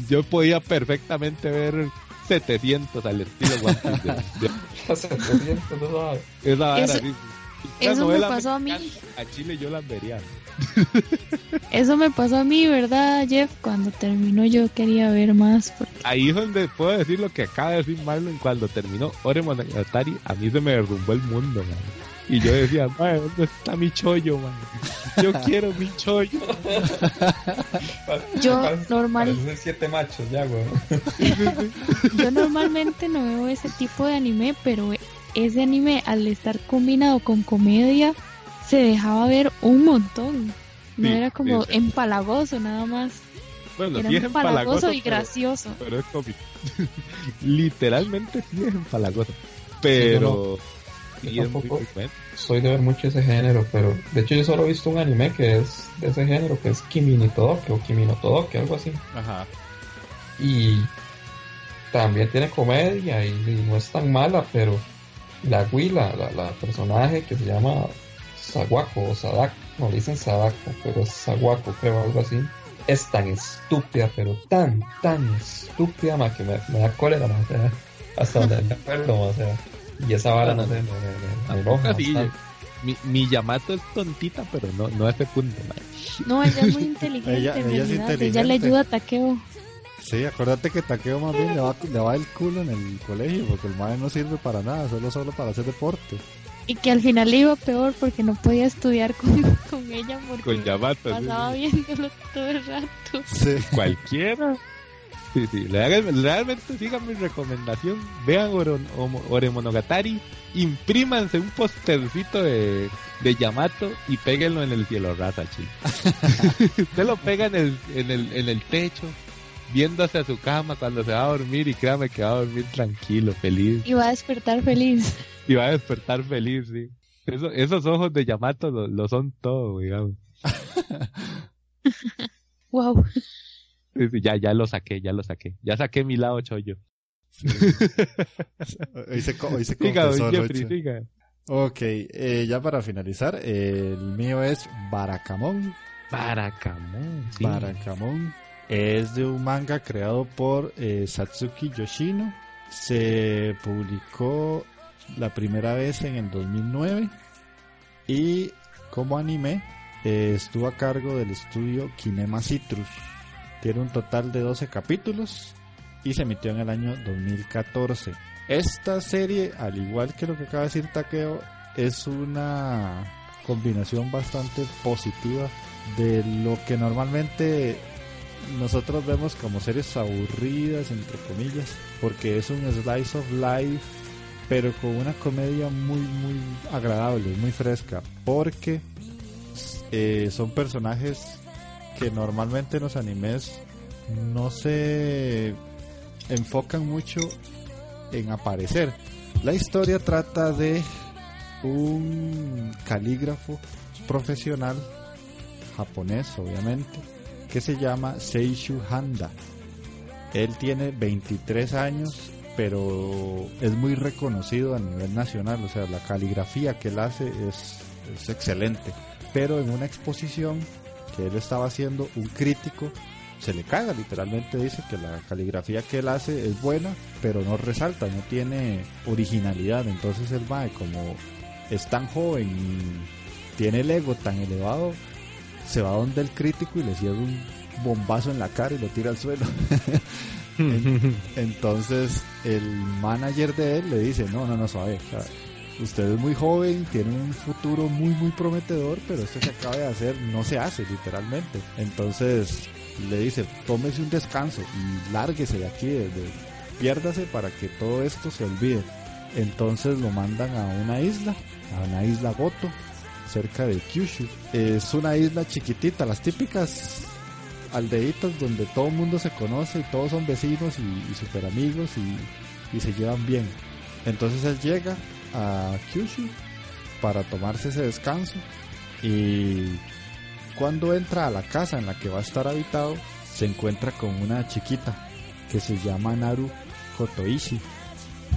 Yo podía perfectamente ver 700 al estilo One Piece. de- de- 700, no esa vara, Eso- sí. eso me pasó a mí. A Chile yo las vería. Eso me pasó a mí, ¿verdad, Jeff? Cuando terminó yo quería ver más. Porque... Ahí es donde puedo decir lo que acaba de decir Marlon. Cuando terminó Ore Monogatari, a mí se me derrumbó el mundo, man. Y yo decía, "Mae, ¿dónde está mi chollo, man? Yo quiero mi chollo. Yo Parecen- normal, parecen siete machos ya, güey. yo normalmente no veo ese tipo de anime, pero ese anime al estar combinado con comedia se dejaba ver un montón. No Sí, era como sí, sí. empalagoso nada más. Bueno, Era sí es empalagoso y gracioso. pero es cómico. Literalmente sí es empalagoso. Pero tampoco. Soy de ver mucho ese género, pero de hecho yo solo he visto un anime que es de ese género, que es Kimi ni Todoke o Kimi no Todoke, algo así. Ajá. Y también tiene comedia y, y no es tan mala, pero la Wii, la, la, personaje que se llama Sawako o Sadako, no le dicen Sadako, pero es Sawako, creo, algo así, es tan estúpida, pero tan, tan estúpida, más que me, da cólera, o sea, hasta donde me acuerdo, o sea, y esa vara no sé, me, me, enoja. mi, mi Yamato es tontita, pero no, no a ese punto. No, ella es muy inteligente. ella, ella, es inteligente. ella le ayuda a Takeo. Sí, acuérdate que Takeo más bien le va, le va el culo en el colegio, porque el madre no sirve para nada, solo solo para hacer deporte. Y que al final le iba peor porque no podía estudiar con, con ella porque con Yamato, pasaba viéndolo todo el rato. Sí. Cualquiera. Sí, sí, realmente sigan mi recomendación. Vean Oremonogatari, imprímanse un postercito de, de Yamato y péguenlo en el cielo rata, chico. Usted lo pega en el, en el, en el techo, viéndose a su cama cuando se va a dormir y créame que va a dormir tranquilo, feliz. Y va a despertar feliz. Y va a despertar feliz, sí. esos ojos de Yamato lo, son todo, digamos. wow. Ya, ya lo saqué, ya lo saqué. Ya saqué mi lado chollo. hoy se, hoy se Ok, eh, ya para finalizar, el mío es Barakamon. Barakamon, sí. Barakamon es de un manga creado por eh, Satsuki Yoshino. Se publicó la primera vez en el 2009 y como anime eh, estuvo a cargo del estudio Kinema Citrus. Tiene un total de 12 capítulos y se emitió en el año 2014. Esta serie, al igual que lo que acaba de decir Takeo, es una combinación bastante positiva de lo que normalmente nosotros vemos como series aburridas, entre comillas, porque es un slice of life, pero con una comedia muy, muy agradable, muy fresca, porque eh, son personajes que normalmente en los animes no se enfocan mucho en aparecer. La historia trata de un calígrafo profesional japonés, obviamente, que se llama Seishu Handa. Él tiene 23 años, pero es muy reconocido a nivel nacional, o sea, la caligrafía que él hace es, es excelente. Pero en una exposición que él estaba haciendo, un crítico se le caga, literalmente dice que la caligrafía que él hace es buena, pero no resalta, no tiene originalidad. Entonces el va como es tan joven y tiene el ego tan elevado, se va donde el crítico y le cierra un bombazo en la cara y lo tira al suelo. Entonces el manager de él le dice, no, no, no, suave, usted es muy joven, tiene un futuro muy, muy prometedor, pero esto que acaba de hacer no se hace literalmente. Entonces le dice, tómese un descanso y lárguese de aquí, de, piérdase para que todo esto se olvide. Entonces lo mandan a una isla, a una isla Goto, cerca de Kyushu. Es una isla chiquitita, las típicas aldeitas donde todo el mundo se conoce y todos son vecinos y, super amigos y, y, se llevan bien. Entonces él llega a Kyushu para tomarse ese descanso y cuando entra a la casa en la que va a estar habitado se encuentra con una chiquita que se llama Naru Kotoishi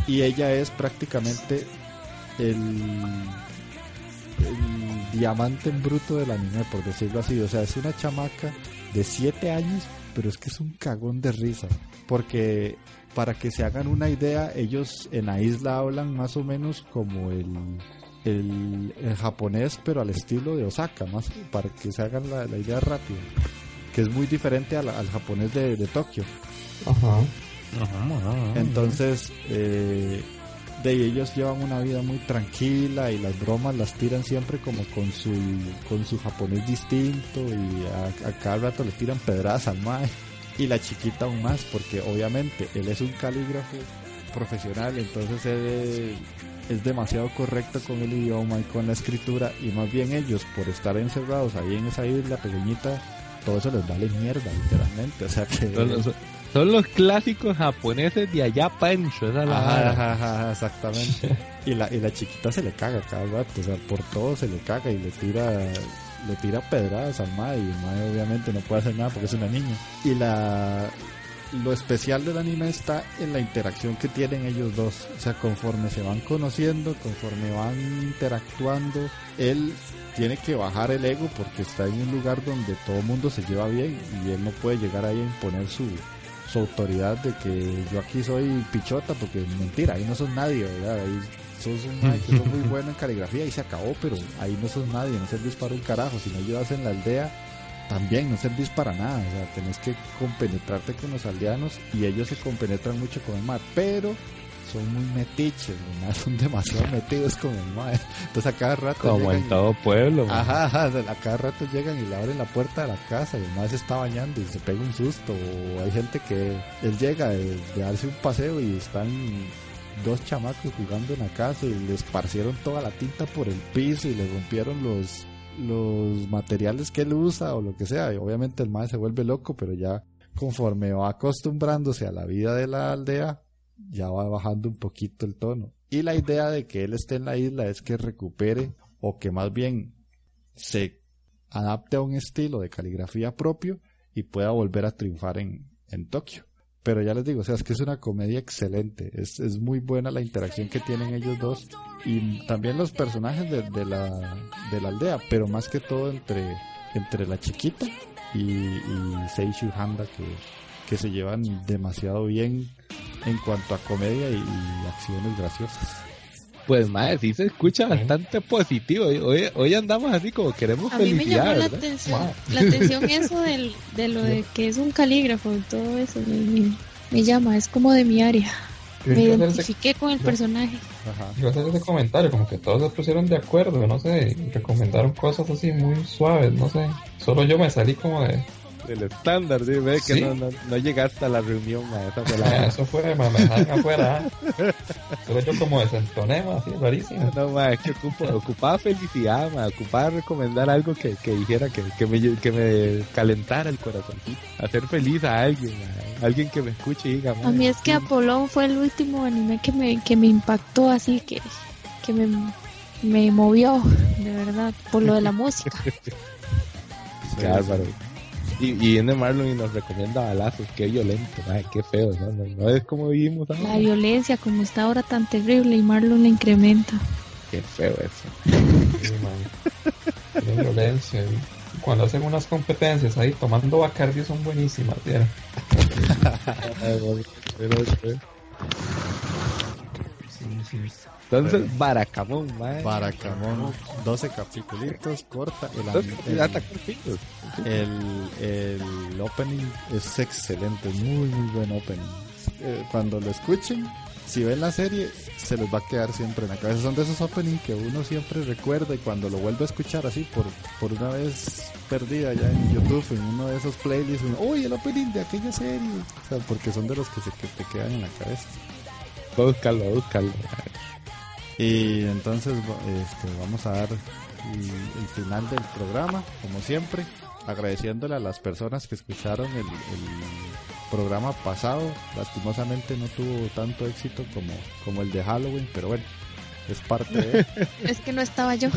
y ella es prácticamente el diamante en bruto del anime, por decirlo así. O sea, es una chamaca de 7 años, pero es que es un cagón de risa. Porque para que se hagan una idea, ellos en la isla hablan más o menos como el, el, japonés, pero al estilo de Osaka, más para que se hagan la, idea rápida. Que es muy diferente al, al japonés de, de Tokio. Ajá. Entonces, eh, de ellos llevan una vida muy tranquila y las bromas las tiran siempre como con su con su japonés distinto y a, cada rato le tiran pedradas al mae. Y la chiquita aún más porque obviamente él es un calígrafo profesional entonces él es demasiado correcto con el idioma y con la escritura y más bien ellos por estar encerrados ahí en esa isla pequeñita todo eso les vale mierda literalmente. O sea que son los clásicos japoneses de allá pancho, esa la exactamente. y la, y la chiquita se le caga cada rato, o sea, por todo se le caga y le tira le tira pedradas al mae y el mae obviamente no puede hacer nada porque es una niña. Y la lo especial del anime está en la interacción que tienen ellos dos. O sea, conforme se van conociendo, conforme van interactuando, él tiene que bajar el ego porque está en un lugar donde todo el mundo se lleva bien y él no puede llegar ahí a imponer su, su autoridad de que yo aquí soy pichota porque mentira, ahí no son nadie, ¿verdad? Ahí sos un muy bueno en caligrafía y se acabó, pero ahí no sos nadie, no servís para un carajo, si no ayudas en la aldea también no servís para nada, o sea, tenés que compenetrarte con los aldeanos y ellos se compenetran mucho con el mar, pero son muy metiches, son demasiado metidos con el mar. Entonces a cada rato. Como en todo pueblo. Ajá, ajá, a cada rato llegan y le abren la puerta de la casa y el mar se está bañando y se pega un susto. O hay gente que él llega de, darse un paseo y están dos chamacos jugando en la casa y le esparcieron toda la tinta por el piso y le rompieron los los materiales que él usa o lo que sea. Y obviamente el mae se vuelve loco, pero ya conforme va acostumbrándose a la vida de la aldea, ya va bajando un poquito el tono. Y la idea de que él esté en la isla es que recupere o que más bien se adapte a un estilo de caligrafía propio y pueda volver a triunfar en, en Tokio. Pero ya les digo, o sea, es que es una comedia excelente. Es, es muy buena la interacción que tienen ellos dos. Y también los personajes de, de, la, de la aldea, pero más que todo entre, entre la chiquita y, y Seishu Handa, que, que se llevan demasiado bien en cuanto a comedia y, acciones graciosas. Pues madre, sí se escucha bastante positivo. Hoy, hoy andamos así como queremos a felicidad. Mí me llamó la atención, la atención eso del, de lo de que es un calígrafo y todo eso. Me, me, llama, es como de mi área. Me identifiqué con el personaje. Ajá. Iba a hacer ese comentario, como que todos se pusieron de acuerdo, no sé, y recomendaron cosas así muy suaves, no sé. Solo yo me salí como de, el estándar, ¿sí? ve que no, no, no, llegaste a la reunión, ma, esa fue la... Eso fue, ma, me dejaron afuera. Pero yo como desentoné, ma, así, rarísimo. No, ma, es que ocupaba felicidad, ma, ocupaba recomendar algo que, que dijera que, que, me, que me calentara el corazoncito. Hacer feliz a alguien, ma, alguien que me escuche y diga, ma, A mí es que Apolón fue el último anime que me, que me impactó así, que, que me, me movió, de verdad, por lo de la música. Qué bárbaro. Y, viene Marlon y nos recomienda balazos, qué violento, ay, qué feo, ¿no? No, es como vivimos ahora. La violencia, como está ahora tan terrible, y Marlon la incrementa. Qué feo eso. Sí, violencia. Cuando hacen unas competencias ahí tomando Bacardi son buenísimas, ¿vieron? Entonces, Baracamón, mae. Baracamón, 12 capítulos, corta. El, el, el, opening es excelente, muy, muy buen opening. Eh, cuando lo escuchen, si ven la serie, se les va a quedar siempre en la cabeza. Son de esos openings que uno siempre recuerda y cuando lo vuelve a escuchar así por, por una vez perdida ya en YouTube, en uno de esos playlists, uy, el opening de aquella serie. O sea, porque son de los que, se, que te quedan en la cabeza. Búscalo, búscalo. Y entonces este, vamos a dar el, final del programa, como siempre, agradeciéndole a las personas que escucharon el, programa pasado. Lastimosamente no tuvo tanto éxito como, como el de Halloween, pero bueno, es parte de... es que no estaba yo.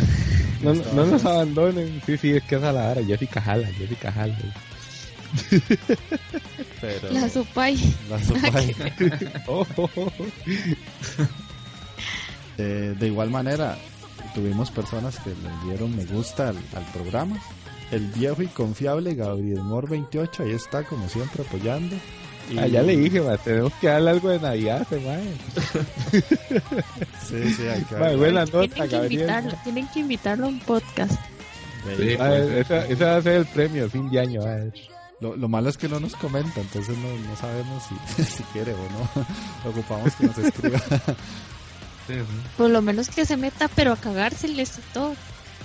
No, nos abandonen. Sí, sí, es que es a la hora. Jessica Jala, Jessica Jala. La Supay. La Supay. Oh, oh, oh. Eh, de igual manera, tuvimos personas que le dieron me gusta al, programa. El viejo y confiable Gabriel Mor 28, ahí está como siempre apoyando. Y... Ah, ya le dije, tenemos que darle algo de Navidad, mae. sí, sí, hay que buena nota, tienen que Invitarlo, tienen que invitarlo a un podcast. Sí, pues. ese, va a ser el premio, fin de año. Lo, lo, malo es que no nos comenta, entonces no, no sabemos si, si quiere o no. Ocupamos que nos escriba. Por lo menos que se meta, pero a cagárseles y todo.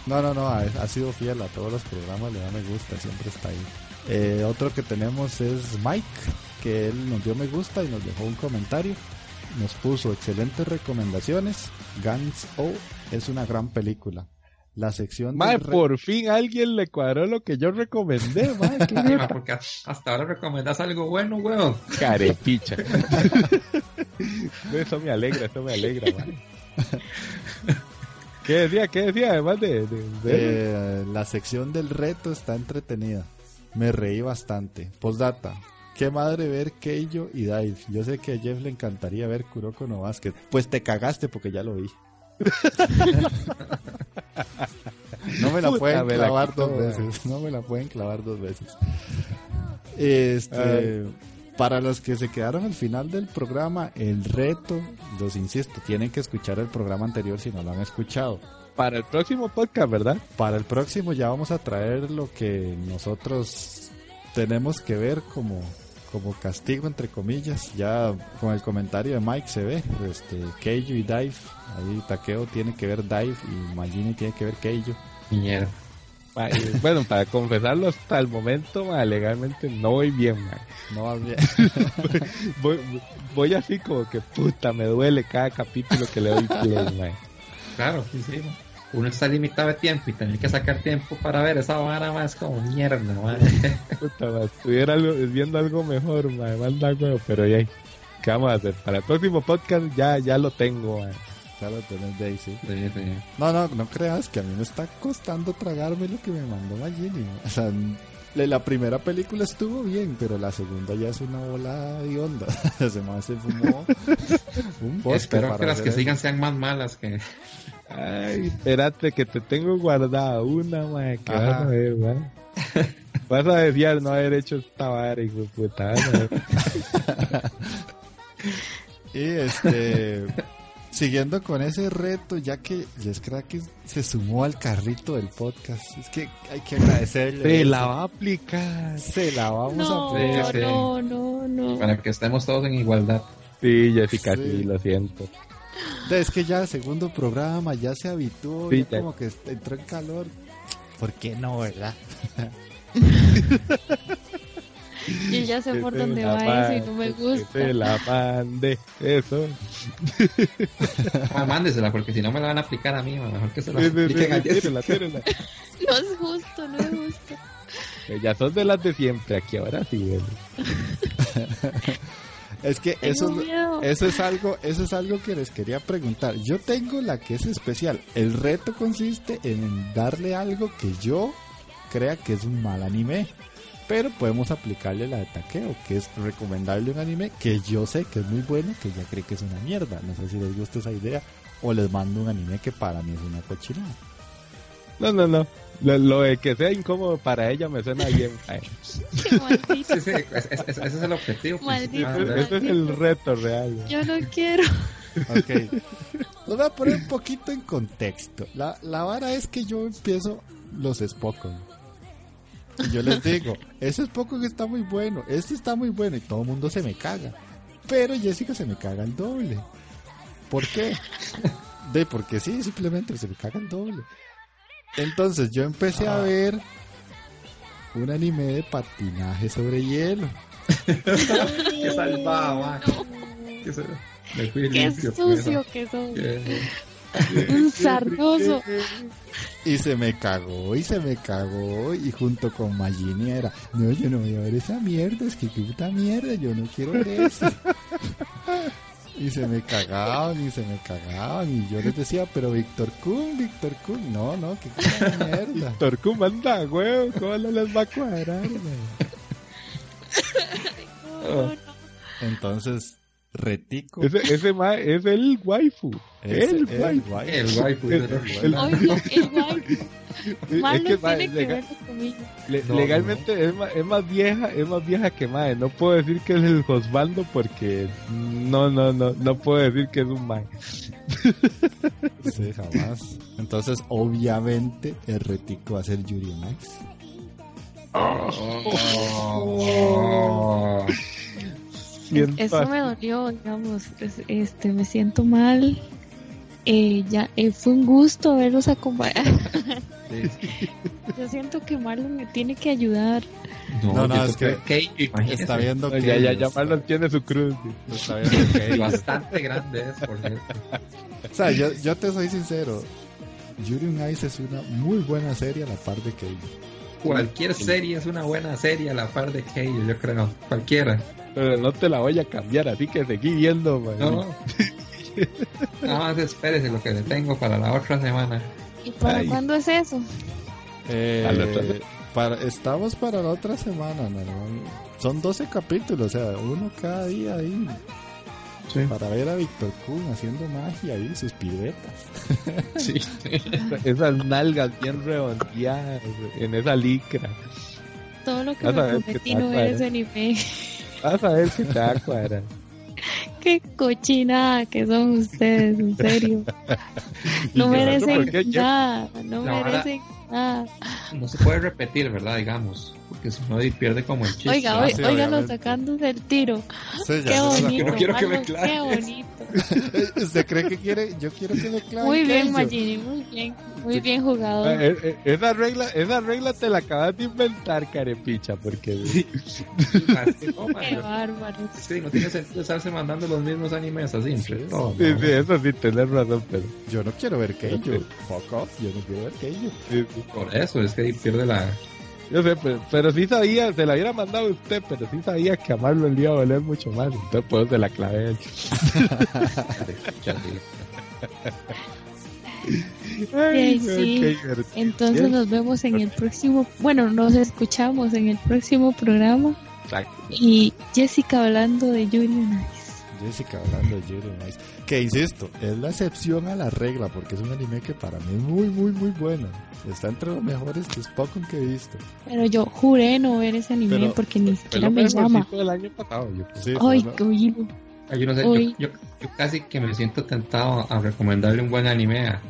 No, no, no, ha, sido fiel a todos los programas, le da me gusta, siempre está ahí. Eh, otro que tenemos es Mike, que él nos dio me gusta y nos dejó un comentario. Nos puso excelentes recomendaciones. Guns O es una gran película. La sección de. por fin alguien le cuadró lo que yo recomendé, porque hasta ahora recomendas algo bueno, weón. Carepicha. eso me alegra, eso me alegra, ¿Qué decía? ¿Qué decía? Además de... Eh, la sección del reto está entretenida. Me reí bastante. Postdata. qué madre ver Keijo y Dive. Yo sé que a Jeff le encantaría ver Kuroko no Basket. Pues te cagaste porque ya lo vi. no me la pueden clavar dos veces. No me la pueden clavar dos veces. Este, para los que se quedaron al final del programa, el reto, los insisto, tienen que escuchar el programa anterior si no lo han escuchado. Para el próximo podcast, ¿verdad? Para el próximo ya vamos a traer lo que nosotros tenemos que ver como como castigo entre comillas ya con el comentario de Mike se ve este Keijo y Dive ahí Takeo tiene que ver Dive y Magini tiene que ver Keijo bueno, para confesarlo hasta el momento, legalmente no voy bien, No va bien. voy, así como que puta, me duele cada capítulo que le doy play, Claro, sí, sí. Uno está limitado de tiempo y tener que sacar tiempo para ver esa vara más como mierda, Puta, estuviera viendo algo mejor, man, manda pero ya, ¿qué vamos a hacer? Para el próximo podcast ya, ya lo tengo, No, no, no creas que a mí me está costando tragarme lo que me mandó Magini. O sea, la primera película estuvo bien, pero la segunda ya es una bola de onda. Se me hace fumó un bosque. Espero que las que sigan sean más malas que. Ay, espérate que te tengo guardada una, mae, que vas a ver, mae. Vas a desear no haber hecho esta vara, hijo de puta. y este siguiendo con ese reto, ya que Les que se sumó al carrito del podcast, es que hay que agradecerle. Se la va a aplicar. Se la vamos a aplicar. No, no, no. Para que estemos todos en igualdad. Sí, Jessica, sí, lo siento. Es que ya el segundo programa ya se habituó, ya como que entró en calor. ¿Por qué no, verdad? Y ya sé por dónde va eso y no me gusta. Que la mande, eso. Ah, mándesela, porque si no me la van a aplicar a mí, mejor que se la apliquen a No es justo, no es justo. Ya son de las de siempre, aquí ahora sí. Es que eso, eso es algo, eso es algo que les quería preguntar. Yo tengo la que es especial. El reto consiste en darle algo que yo crea que es un mal anime. Pero podemos aplicarle la de taqueo, que es recomendable un anime que yo sé que es muy bueno, que ya cree que es una mierda. No sé si les gusta esa idea. O les mando un anime que para mí es una cochinada. No, no, no. Lo, de que sea incómodo para ella me suena bien. sí, sí, ese, es el objetivo. Maldito, ese es el reto real. Yo no quiero. Ok. Lo voy a poner un poquito en contexto. La, la vara es que yo empiezo los Spokon. Y yo les digo, ese Spokon está muy bueno, este está muy bueno y todo el mundo se me caga. Pero Jessica se me caga el doble. ¿Por qué? De porque sí, simplemente se me caga el doble. Entonces yo empecé a ah. ver un anime de patinaje sobre hielo. Qué salvado, Qué, sucio que son. un sarnoso. Y se me cagó, y se me cagó, y junto con Magini era, no, yo no voy a ver esa mierda, es que qué puta mierda, yo no quiero ver eso. Y se me cagaban y se me cagaban. Y yo les decía, pero Víctor Kun, Víctor Kun. No, no, qué mierda. Víctor Kun, anda, güey. ¿Cómo no les va a cuadrar, Entonces, Retico. Ese, ese es el waifu. el, waifu. El waifu. El, el, waifu. Es que, tiene que ver legalmente Es, más, es más vieja, es más vieja que Mae. No puedo decir que es el Osvaldo porque no, no, no, no puedo decir que es un Mae. Sí, jamás. Entonces, obviamente, el retico va a ser Yuri Max. Oh. Eso me dolió, digamos, este, me siento mal. Eh, ya eh, fue un gusto verlos acompañar. Yo siento que Marlon me tiene que ayudar. No, no, es que, está viendo que ya, ya, ya Marlon tiene su cruz. Está viendo que bastante grande es, por cierto. O sea, yo, yo te soy sincero. Yuri on Ice es una muy buena serie a la par de Keijo. Cualquier serie es una buena serie a la par de Keijo, yo creo. Cualquiera. Pero no te la voy a cambiar, así que seguí viendo, No. Nada más espérese lo que le tengo para la otra semana. ¿Y para cuándo es eso? Eh, para, estamos para la otra semana, son 12 capítulos, o sea, uno cada día ahí. Sí. Para ver a Víctor Kuhn haciendo magia ahí, sus piruetas. Sí. Esas nalgas bien redondeadas en esa licra. Todo lo que Vas a me ver prometí no ver ese anime. Vas a ver si te va a cuadrar. Qué cochinada que son ustedes, en serio. No merecen nada, no merecen nada. No se puede repetir, ¿verdad? Digamos. Porque si no, pierde como el chiste. Oiga, Ah, oí- sí, obviamente. sacando del tiro. Sí, ya Qué lo bonito. no quiero que me claves. Qué bonito. ¿Usted cree que quiere? Yo quiero que me clave. Muy bien. Magini, muy bien. Muy bien jugado. Ah, eh, eh, Esa regla, esa regla te la acabas de inventar, carepicha, porque Sí, no, Qué bárbaro. es que no tiene sentido estarse mandando los mismos animes así. sí, ¿no? sí, eso sí, tenés razón, pero Yo no quiero ver Keijo. Fuck off, yo no quiero ver sí, sí. Por eso, es que ahí pierde la. Yo sé, pero, pero sí sabía, se la hubiera mandado usted, pero sí sabía que amarlo el iba a valer mucho más, entonces pues se la clavé. Ay, Sí, sí. Entonces nos vemos en el próximo, bueno, nos escuchamos en el próximo programa. Exacto. Y Jessica hablando de Ice. Jessica hablando de Yuri on Ice. Que insisto, es la excepción a la regla porque es un anime que para mí es muy, muy, muy bueno. Está entre los mejores de Spokon que he visto. Pero yo juré no ver ese anime Pero- porque ni siquiera me llama. mejorcito del año pasado, yo. Sí, Ay, qué oído. Ay, yo no sé, yo, Uy. yo, yo casi que me siento tentado a recomendarle un buen anime a,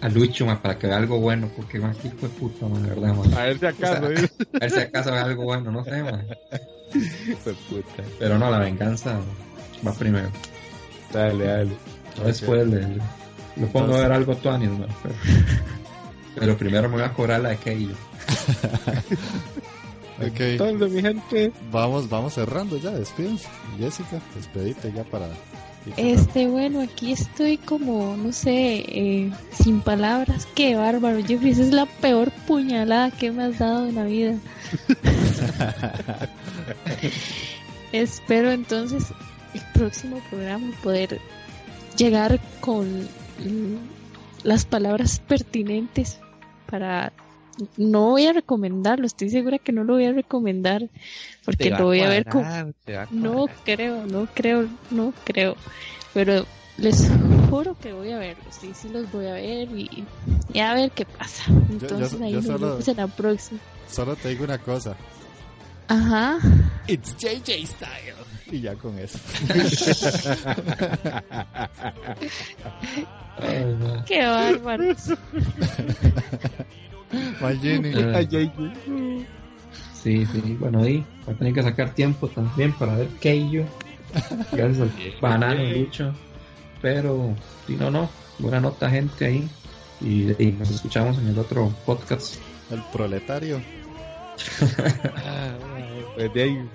a Lucho, para que vea algo bueno, porque más hijo de puta, ma, de verdad, ma. A ver si acaso, O sea. A ver si acaso ve algo bueno, no sé, ma. Hijo de puta. Pero no, la venganza va primero. Dale, dale. Después le, le- le pongo a ver algo tuanis, ma, pero, pero primero me voy a cobrar la de Keijo. Ok, Entonces, mi gente, vamos, vamos cerrando ya, despídense. Jessica, despedite ya para... Este, bueno, aquí estoy como, no sé, eh, sin palabras. Qué bárbaro, Jeffrey. Esa es la peor puñalada que me has dado en la vida. Espero entonces el próximo programa poder llegar con mm, las palabras pertinentes para no voy a recomendarlo, estoy segura que no lo voy a recomendar porque lo voy a ver cuadrar, a no creo, no creo, no creo. Pero les juro que voy a verlos. Sí, sí los voy a ver y, y a ver qué pasa. Entonces yo ahí nos vemos en la próxima. Solo te digo una cosa. Ajá. It's JJ Style. Y ya con eso. Ay. Qué bárbaro. Sí, sí, bueno, ahí va a tener que sacar tiempo también para ver Keijo. Gracias al banano Lucho. Pero, si no, no, buena nota, gente ahí. Y, y nos escuchamos en el otro podcast. El proletario. Ah, bueno, pues de ahí,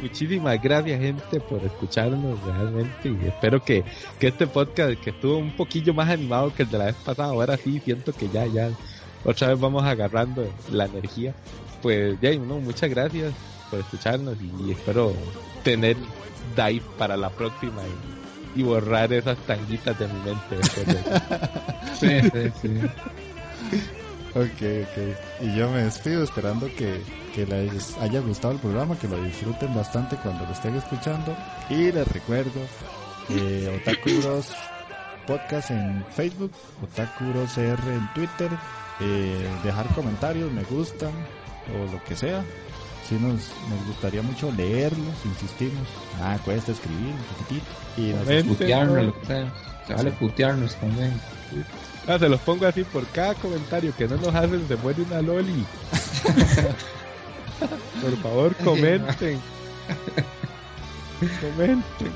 muchísimas gracias gente por escucharnos realmente y espero que, que este podcast que estuvo un poquillo más animado que el de la vez pasada, ahora sí siento que ya, ya otra vez vamos agarrando la energía. Pues ahí, no, muchas gracias por escucharnos y espero tener dive para la próxima y, y borrar esas tanguitas de mi mente después de- Sí, sí, sí. Ok, ok. Y yo me despido esperando que, que les haya gustado el programa, que lo disfruten bastante cuando lo estén escuchando. Y les recuerdo, eh, Otaku Bros Podcast en Facebook, Otaku Bros R en Twitter, eh, dejar comentarios, me gustan o lo que sea. Sí nos, nos gustaría mucho leerlos, insistimos. Ah, cuesta escribir un poquitito. Y nos. Putearnos, lo que sea. Se vale putearnos también. Ah, se los pongo así por cada comentario que no nos hacen se muere una loli. por favor, comenten. comenten.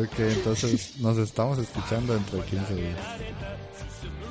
Ok, entonces nos estamos escuchando dentro de 15 días.「